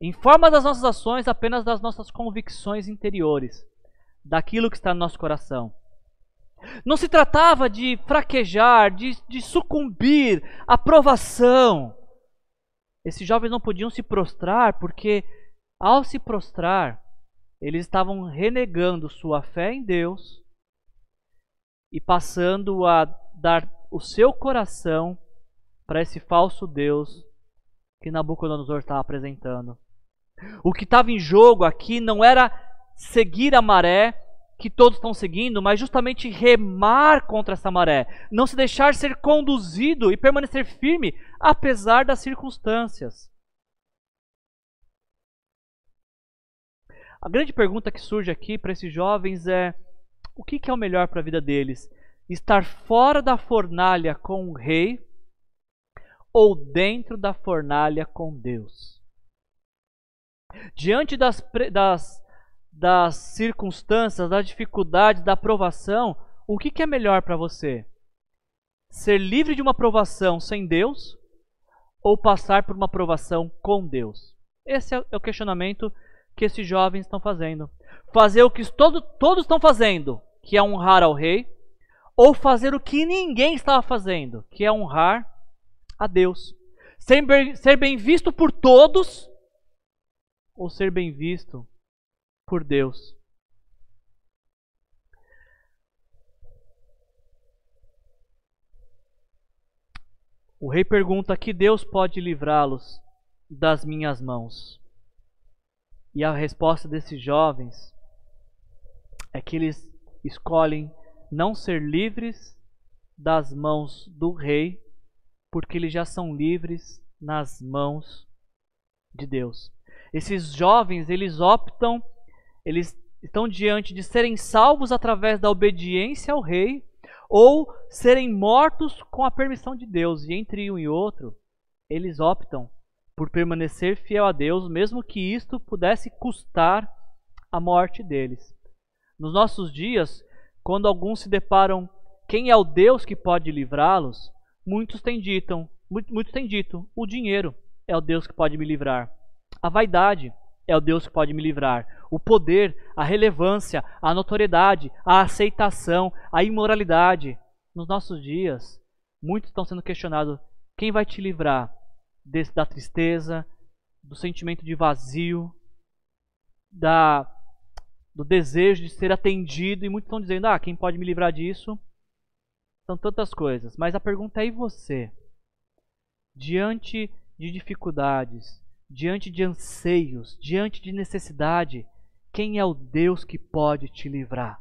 em forma das nossas ações apenas das nossas convicções interiores, daquilo que está no nosso coração. Não se tratava de fraquejar, de, de sucumbir à provação. Esses jovens não podiam se prostrar porque, ao se prostrar, eles estavam renegando sua fé em Deus e passando a dar o seu coração para esse falso Deus que Nabucodonosor estava apresentando. O que estava em jogo aqui não era seguir a maré, que todos estão seguindo, mas justamente remar contra essa maré, não se deixar ser conduzido e permanecer firme apesar das circunstâncias. A grande pergunta que surge aqui para esses jovens é: o que, é o melhor para a vida deles? Estar fora da fornalha com o rei ou dentro da fornalha com Deus? Diante das, das, das circunstâncias, das dificuldades, da provação, o que, que é melhor para você? Ser livre de uma provação sem Deus ou passar por uma provação com Deus? Esse é o questionamento que esses jovens estão fazendo. Fazer o que todo, todos estão fazendo, que é honrar ao rei, ou fazer o que ninguém estava fazendo, que é honrar a Deus. Ser bem, ser bem visto por todos, ou ser bem visto por Deus. O rei pergunta que Deus pode livrá-los das minhas mãos. E a resposta desses jovens é que eles escolhem não ser livres das mãos do rei, porque eles já são livres nas mãos de Deus. Esses jovens, eles optam, eles estão diante de serem salvos através da obediência ao rei ou serem mortos com a permissão de Deus. E entre um e outro, eles optam por permanecer fiel a Deus, mesmo que isto pudesse custar a morte deles. Nos nossos dias, quando alguns se deparam quem é o Deus que pode livrá-los, muitos têm dito, muitos têm dito, o dinheiro é o Deus que pode me livrar. A vaidade é o Deus que pode me livrar. O poder, a relevância, a notoriedade, a aceitação, a imoralidade. Nos nossos dias, muitos estão sendo questionados: quem vai te livrar desse, da tristeza, do sentimento de vazio, da, do desejo de ser atendido, e muitos estão dizendo: ah, quem pode me livrar disso? São tantas coisas. Mas a pergunta é: e você? Diante de dificuldades, diante de anseios, diante de necessidade, quem é o Deus que pode te livrar?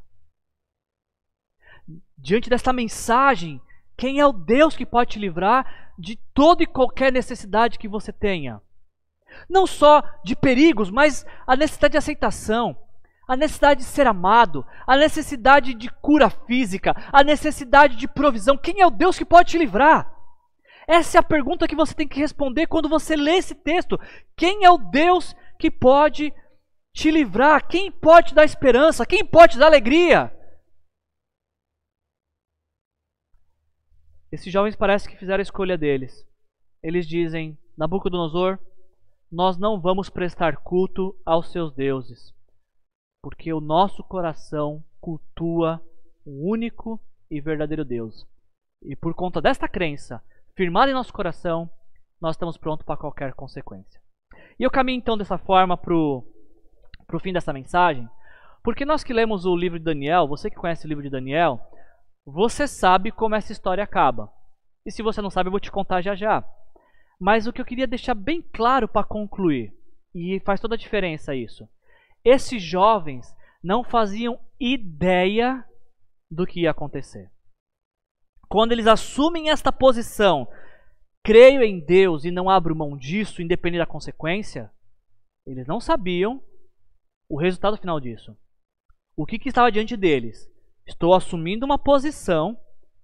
Diante desta mensagem, quem é o Deus que pode te livrar de toda e qualquer necessidade que você tenha? Não só de perigos, mas a necessidade de aceitação, a necessidade de ser amado, a necessidade de cura física, a necessidade de provisão. Quem é o Deus que pode te livrar? Essa é a pergunta que você tem que responder quando você lê esse texto. Quem é o Deus que pode te livrar? Quem pode te dar esperança? Quem pode te dar alegria? Esses jovens parece que fizeram a escolha deles. Eles dizem: Nabucodonosor, nós não vamos prestar culto aos seus deuses, porque o nosso coração cultua o único e verdadeiro Deus. E por conta desta crença, firmada em nosso coração, nós estamos prontos para qualquer consequência. E eu caminho então dessa forma para o fim dessa mensagem, porque nós que lemos o livro de Daniel, você que conhece o livro de Daniel, você sabe como essa história acaba. E se você não sabe, eu vou te contar já já. Mas o que eu queria deixar bem claro para concluir, e faz toda a diferença isso. Esses jovens não faziam ideia do que ia acontecer. Quando eles assumem esta posição, creio em Deus e não abro mão disso, independente da consequência, eles não sabiam o resultado final disso. O que, que estava diante deles? Estou assumindo uma posição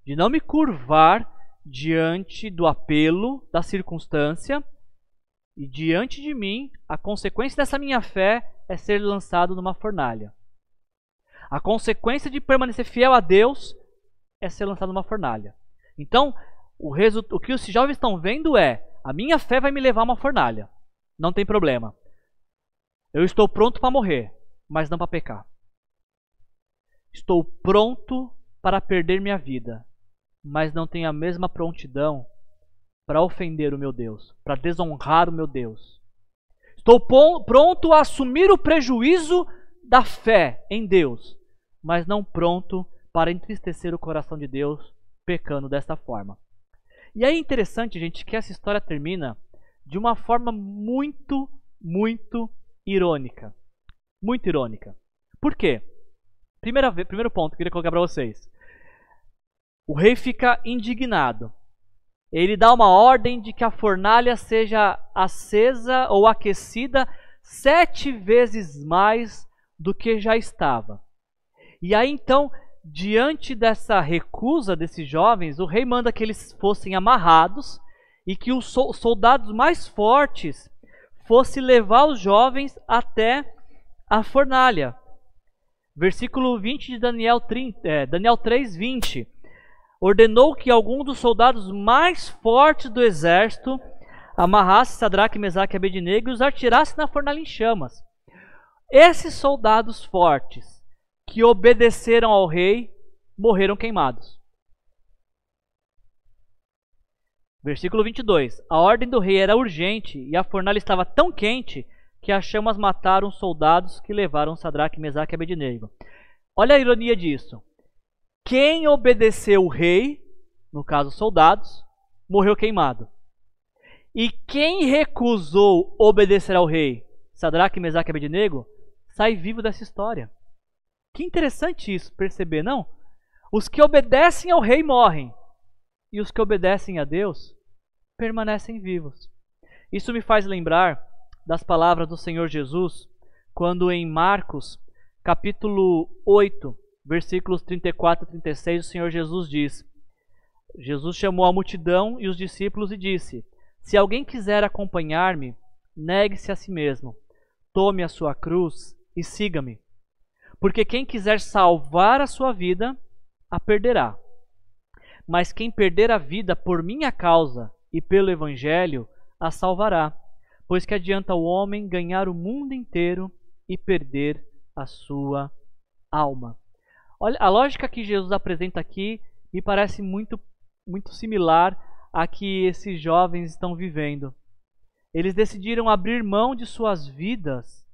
de não me curvar diante do apelo da circunstância e diante de mim, a consequência dessa minha fé é ser lançado numa fornalha. A consequência de permanecer fiel a Deus é ser lançado numa fornalha. Então, o, o que os jovens estão vendo é: a minha fé vai me levar a uma fornalha. Não tem problema. Eu estou pronto para morrer, mas não para pecar. Estou pronto para perder minha vida, mas não tenho a mesma prontidão para ofender o meu Deus, para desonrar o meu Deus. Estou pronto a assumir o prejuízo da fé em Deus, mas não pronto para entristecer o coração de Deus pecando desta forma. E é interessante, gente, que essa história termina de uma forma muito, muito irônica. Muito irônica. Por quê? Primeira, primeiro ponto que eu queria colocar para vocês. O rei fica indignado. Ele dá uma ordem de que a fornalha seja acesa ou aquecida sete vezes mais do que já estava. E aí então, diante dessa recusa desses jovens, o rei manda que eles fossem amarrados e que os soldados mais fortes fosse levar os jovens até a fornalha. Versículo 20 de Daniel, 30, é, Daniel 3, 20. Ordenou que algum dos soldados mais fortes do exército amarrasse Sadraque, Mesaque e Abednego e os atirasse na fornalha em chamas. Esses soldados fortes que obedeceram ao rei morreram queimados. Versículo 22. A ordem do rei era urgente e a fornalha estava tão quente que as chamas mataram os soldados que levaram Sadraque, Mesaque e Abednego. Olha a ironia disso. Quem obedeceu o rei, no caso soldados, morreu queimado. E quem recusou obedecer ao rei, Sadraque, Mesaque e Abednego, sai vivo dessa história. Que interessante isso, perceber, não? Os que obedecem ao rei morrem, e os que obedecem a Deus permanecem vivos. Isso me faz lembrar das palavras do Senhor Jesus, quando em Marcos, capítulo 8, versículos 34 e 36, o Senhor Jesus diz: Jesus chamou a multidão e os discípulos e disse: Se alguém quiser acompanhar-me, negue-se a si mesmo, tome a sua cruz e siga-me. Porque quem quiser salvar a sua vida, a perderá. Mas quem perder a vida por minha causa e pelo Evangelho, a salvará. Pois que adianta o homem ganhar o mundo inteiro e perder a sua alma. Olha, a lógica que Jesus apresenta aqui me parece muito, muito similar à que esses jovens estão vivendo. Eles decidiram abrir mão de suas vidas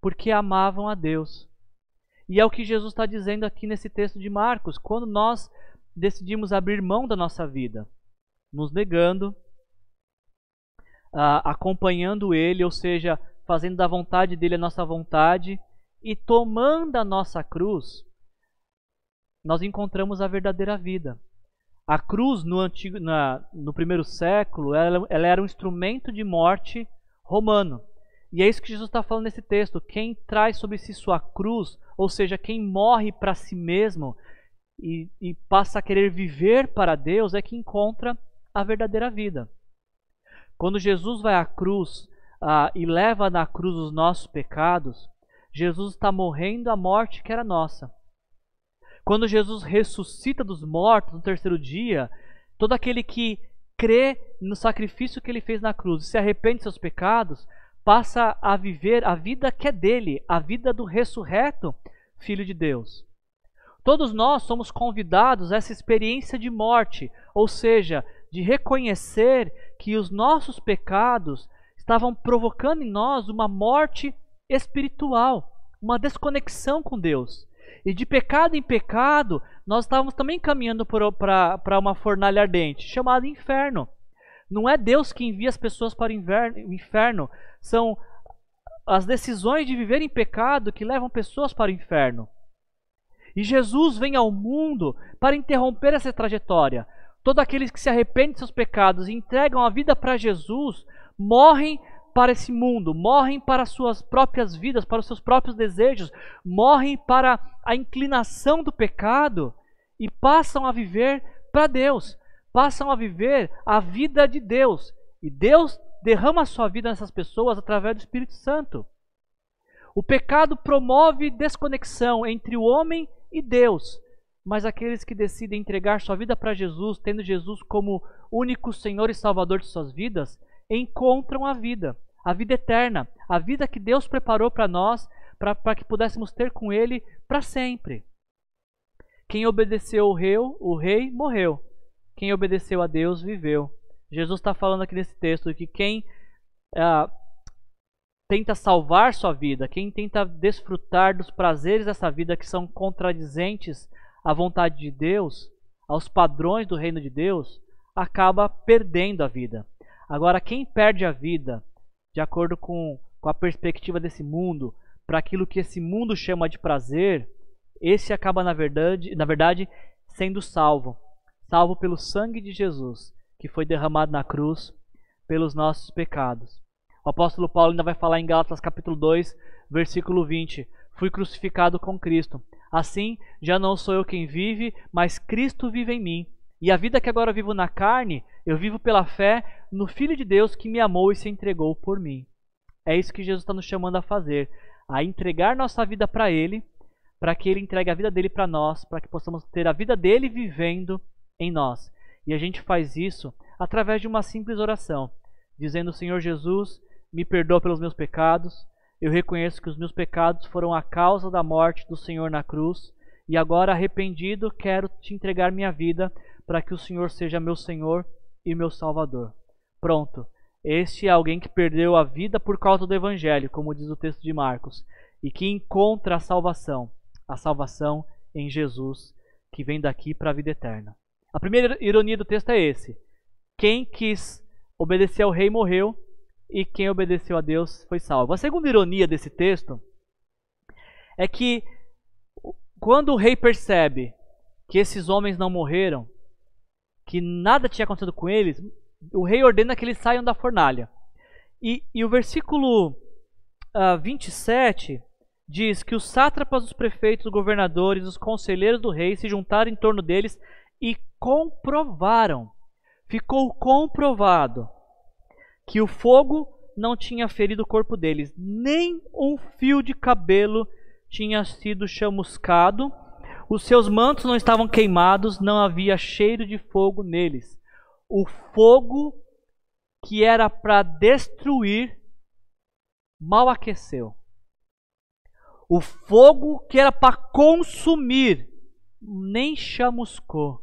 porque amavam a Deus. E é o que Jesus está dizendo aqui nesse texto de Marcos. Quando nós decidimos abrir mão da nossa vida, nos negando, uh, acompanhando Ele, ou seja, fazendo da vontade dele a nossa vontade e tomando a nossa cruz, nós encontramos a verdadeira vida. A cruz no, antigo, na, no primeiro século, ela, ela era um instrumento de morte romano. E é isso que Jesus está falando nesse texto. Quem traz sobre si sua cruz, ou seja, quem morre para si mesmo, e, e passa a querer viver para Deus é que encontra a verdadeira vida. Quando Jesus vai à cruz ah, e leva na cruz os nossos pecados, Jesus está morrendo a morte que era nossa. Quando Jesus ressuscita dos mortos no terceiro dia, todo aquele que crê no sacrifício que ele fez na cruz e se arrepende de seus pecados, passa a viver a vida que é dele, a vida do ressurreto Filho de Deus. Todos nós somos convidados a essa experiência de morte, ou seja, de reconhecer que os nossos pecados estavam provocando em nós uma morte espiritual, uma desconexão com Deus. E de pecado em pecado, nós estávamos também caminhando para uma fornalha ardente, chamada inferno. Não é Deus que envia as pessoas para o inferno, são as decisões de viver em pecado que levam pessoas para o inferno. E Jesus vem ao mundo para interromper essa trajetória. Todos aqueles que se arrependem de seus pecados e entregam a vida para Jesus morrem para esse mundo, morrem para suas próprias vidas, para os seus próprios desejos, morrem para a inclinação do pecado e passam a viver para Deus, passam a viver a vida de Deus. E Deus derrama a sua vida nessas pessoas através do Espírito Santo. O pecado promove desconexão entre o homem e Deus. Mas aqueles que decidem entregar sua vida para Jesus, tendo Jesus como único Senhor e Salvador de suas vidas, encontram a vida, a vida eterna, a vida que Deus preparou para nós, para que pudéssemos ter com Ele para sempre. Quem obedeceu o rei, o rei morreu. Quem obedeceu a Deus viveu. Jesus está falando aqui nesse texto que quem ah, tenta salvar sua vida, quem tenta desfrutar dos prazeres dessa vida que são contradizentes à vontade de Deus, aos padrões do reino de Deus, acaba perdendo a vida. Agora, quem perde a vida, de acordo com, com a perspectiva desse mundo, para aquilo que esse mundo chama de prazer, esse acaba, na verdade, na verdade, sendo salvo. Salvo pelo sangue de Jesus, que foi derramado na cruz pelos nossos pecados. O apóstolo Paulo ainda vai falar em Gálatas capítulo 2, versículo 20: Fui crucificado com Cristo. Assim, já não sou eu quem vive, mas Cristo vive em mim. E a vida que agora vivo na carne, eu vivo pela fé no Filho de Deus que me amou e se entregou por mim. É isso que Jesus está nos chamando a fazer, a entregar nossa vida para Ele, para que Ele entregue a vida dele para nós, para que possamos ter a vida dele vivendo em nós. E a gente faz isso através de uma simples oração, dizendo: Senhor Jesus, me perdoa pelos meus pecados. Eu reconheço que os meus pecados foram a causa da morte do Senhor na cruz, e agora arrependido, quero te entregar minha vida para que o Senhor seja meu Senhor e meu Salvador. Pronto. Este é alguém que perdeu a vida por causa do Evangelho, como diz o texto de Marcos, e que encontra a salvação, a salvação em Jesus, que vem daqui para a vida eterna. A primeira ironia do texto é esse: quem quis obedecer ao rei morreu, e quem obedeceu a Deus foi salvo. A segunda ironia desse texto é que quando o rei percebe que esses homens não morreram, que nada tinha acontecido com eles, o rei ordena que eles saiam da fornalha. E, e o versículo uh, ah, 27 diz que os sátrapas, os prefeitos, os governadores, os conselheiros do rei se juntaram em torno deles e comprovaram, ficou comprovado, que o fogo não tinha ferido o corpo deles, nem um fio de cabelo tinha sido chamuscado, os seus mantos não estavam queimados, não havia cheiro de fogo neles o fogo que era para destruir mal aqueceu. O fogo que era para consumir nem chamuscou.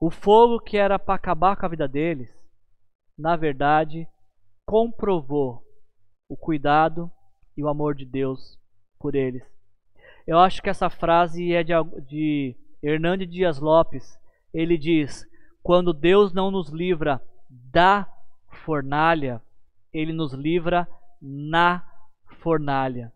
O fogo que era para acabar com a vida deles, na verdade, comprovou o cuidado e o amor de Deus por eles. Eu acho que essa frase é de, de Hernande Dias Lopes, ele diz: quando Deus não nos livra da fornalha, ele nos livra na fornalha.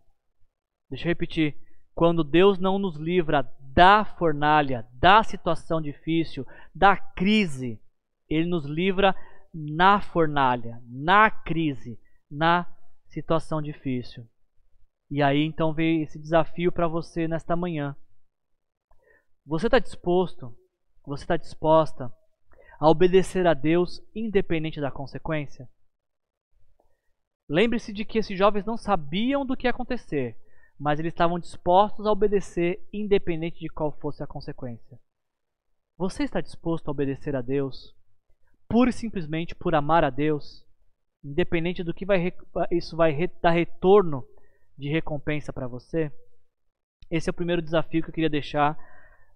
Deixa eu repetir. Quando Deus não nos livra da fornalha, da situação difícil, da crise, ele nos livra na fornalha, na crise, na situação difícil. E aí então veio esse desafio para você nesta manhã. Você está disposto você está disposta a obedecer a Deus independente da consequência? Lembre-se de que esses jovens não sabiam do que ia acontecer, mas eles estavam dispostos a obedecer independente de qual fosse a consequência. Você está disposto a obedecer a Deus pura e simplesmente por amar a Deus, independente do que vai, isso vai dar retorno de recompensa para você? Esse é o primeiro desafio que eu queria deixar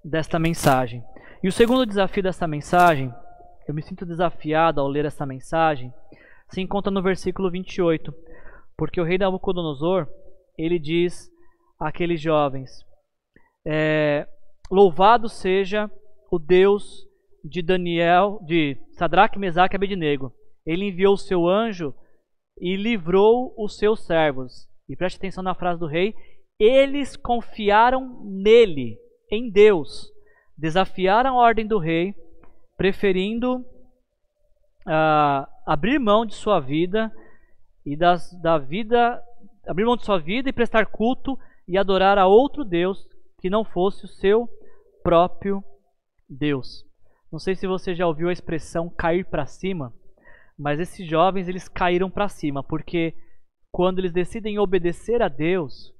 desta mensagem. E o segundo desafio desta mensagem, eu me sinto desafiado ao ler esta mensagem, se encontra no versículo 28, porque o rei Nabucodonosor, ele diz àqueles jovens, é, louvado seja o Deus de Daniel, de Sadraque, Mesaque e Abednego. Ele enviou o seu anjo e livrou os seus servos. E preste atenção na frase do rei, eles confiaram nele em Deus, desafiaram a ordem do rei, preferindo uh, abrir mão de sua vida e das, da vida, abrir mão de sua vida e prestar culto e adorar a outro Deus que não fosse o seu próprio Deus. Não sei se você já ouviu a expressão cair para cima, mas esses jovens eles caíram para cima, porque quando eles decidem obedecer a Deus,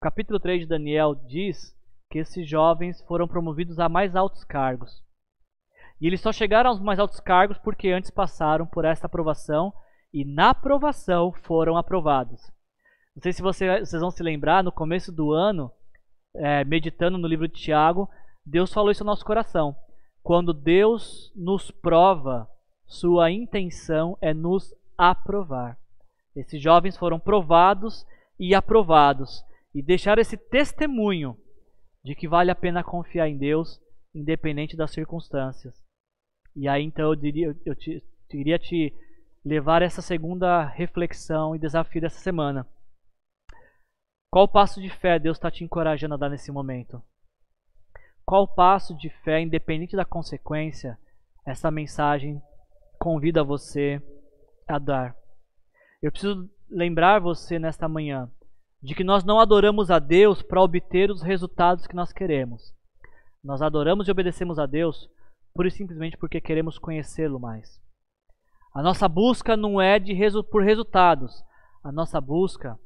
capítulo 3 de Daniel diz que esses jovens foram promovidos a mais altos cargos. E eles só chegaram aos mais altos cargos porque antes passaram por esta aprovação e na aprovação foram aprovados. Não sei se vocês vão se lembrar, no começo do ano, é, meditando no livro de Tiago, Deus falou isso no nosso coração. Quando Deus nos prova, sua intenção é nos aprovar. Esses jovens foram provados e aprovados e deixaram esse testemunho de que vale a pena confiar em Deus, independente das circunstâncias. E aí então eu diria, eu te, queria te levar essa segunda reflexão e desafio dessa semana. Qual passo de fé Deus está te encorajando a dar nesse momento? Qual passo de fé, independente da consequência, essa mensagem convida você a dar? Eu preciso lembrar você nesta manhã de que nós não adoramos a Deus para obter os resultados que nós queremos. Nós adoramos e obedecemos a Deus pura e simplesmente porque queremos conhecê-lo mais. A nossa busca não é de resu por resultados. A nossa busca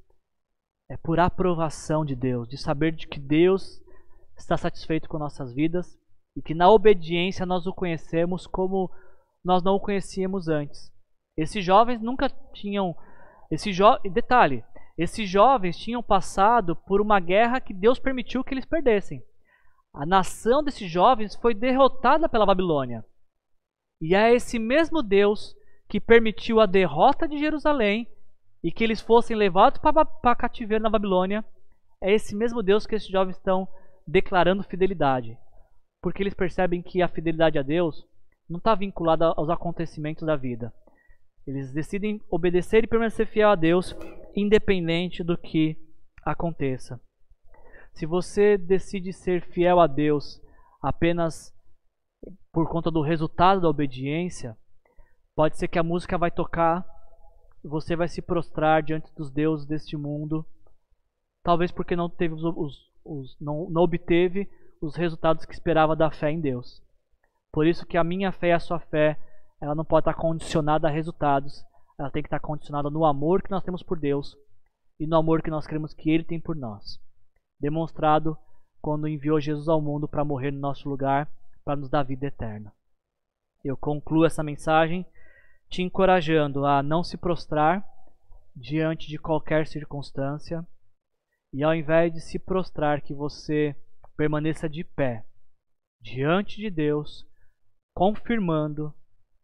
é por aprovação de Deus, de saber de que Deus está satisfeito com nossas vidas e que na obediência nós o conhecemos como nós não o conhecíamos antes. Esses jovens nunca tinham esse jo... detalhe, esses jovens tinham passado por uma guerra que Deus permitiu que eles perdessem. A nação desses jovens foi derrotada pela Babilônia. E é esse mesmo Deus que permitiu a derrota de Jerusalém e que eles fossem levados para cativeiro na Babilônia. É esse mesmo Deus que esses jovens estão declarando fidelidade. Porque eles percebem que a fidelidade a Deus não está vinculada aos acontecimentos da vida. Eles decidem obedecer e permanecer fiel a Deus, independente do que aconteça. Se você decide ser fiel a Deus apenas por conta do resultado da obediência, pode ser que a música vai tocar, você vai se prostrar diante dos deuses deste mundo, talvez porque não teve os, os, os não, não obteve os resultados que esperava da fé em Deus. Por isso que a minha fé e a sua fé, ela não pode estar condicionada a resultados, ela tem que estar condicionada no amor que nós temos por Deus e no amor que nós queremos que Ele tem por nós. Demonstrado quando enviou Jesus ao mundo para morrer no nosso lugar, para nos dar vida eterna. Eu concluo essa mensagem te encorajando a não se prostrar diante de qualquer circunstância e ao invés de se prostrar, que você permaneça de pé diante de Deus confirmando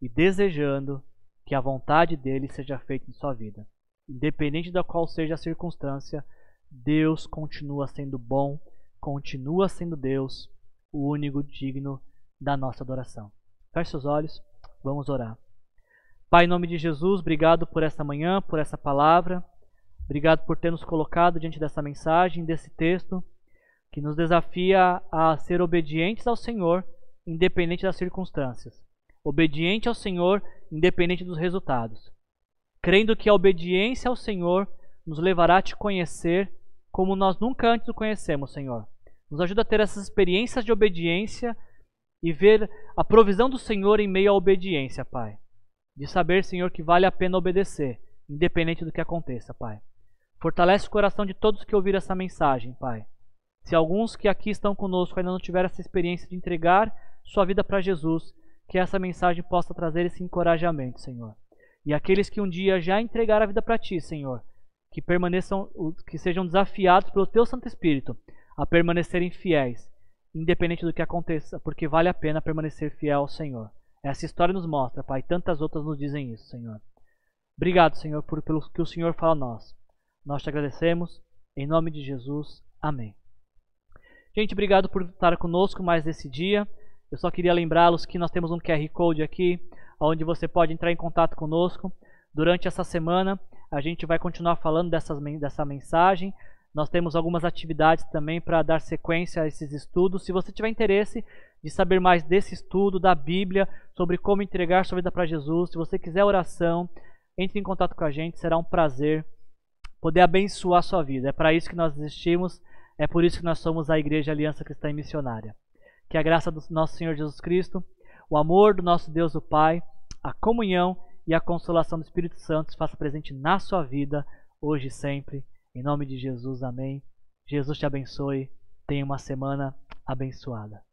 e desejando que a vontade dele seja feita em sua vida. Independente da qual seja a circunstância, Deus continua sendo bom, continua sendo Deus, o único digno da nossa adoração. Feche seus olhos, vamos orar. Pai, em nome de Jesus, obrigado por essa manhã, por essa palavra. Obrigado por ter nos colocado diante dessa mensagem, desse texto, que nos desafia a ser obedientes ao Senhor independente das circunstâncias. Obediente ao Senhor, independente dos resultados. Crendo que a obediência ao Senhor nos levará a te conhecer como nós nunca antes o conhecemos, Senhor. Nos ajuda a ter essas experiências de obediência e ver a provisão do Senhor em meio à obediência, Pai. De saber, Senhor, que vale a pena obedecer, independente do que aconteça, Pai. Fortalece o coração de todos que ouviram essa mensagem, Pai. Se alguns que aqui estão conosco ainda não tiveram essa experiência de entregar sua vida para Jesus, que essa mensagem possa trazer esse encorajamento, Senhor. E aqueles que um dia já entregaram a vida para ti, Senhor, que permaneçam, que sejam desafiados pelo teu Santo Espírito a permanecerem fiéis, independente do que aconteça, porque vale a pena permanecer fiel ao Senhor. Essa história nos mostra, Pai, tantas outras nos dizem isso, Senhor. Obrigado, Senhor, por, pelo que o Senhor fala a nós. Nós te agradecemos, em nome de Jesus. Amém. Gente, obrigado por estar conosco mais esse dia. Eu só queria lembrá-los que nós temos um QR Code aqui, onde você pode entrar em contato conosco. Durante essa semana, a gente vai continuar falando dessas, dessa mensagem. Nós temos algumas atividades também para dar sequência a esses estudos. Se você tiver interesse de saber mais desse estudo da Bíblia, sobre como entregar sua vida para Jesus, se você quiser oração, entre em contato com a gente, será um prazer poder abençoar a sua vida. É para isso que nós existimos, é por isso que nós somos a Igreja Aliança Cristã e Missionária. Que a graça do nosso Senhor Jesus Cristo, o amor do nosso Deus o Pai, a comunhão e a consolação do Espírito Santo se faça presente na sua vida, hoje e sempre. Em nome de Jesus, amém. Jesus te abençoe. Tenha uma semana abençoada.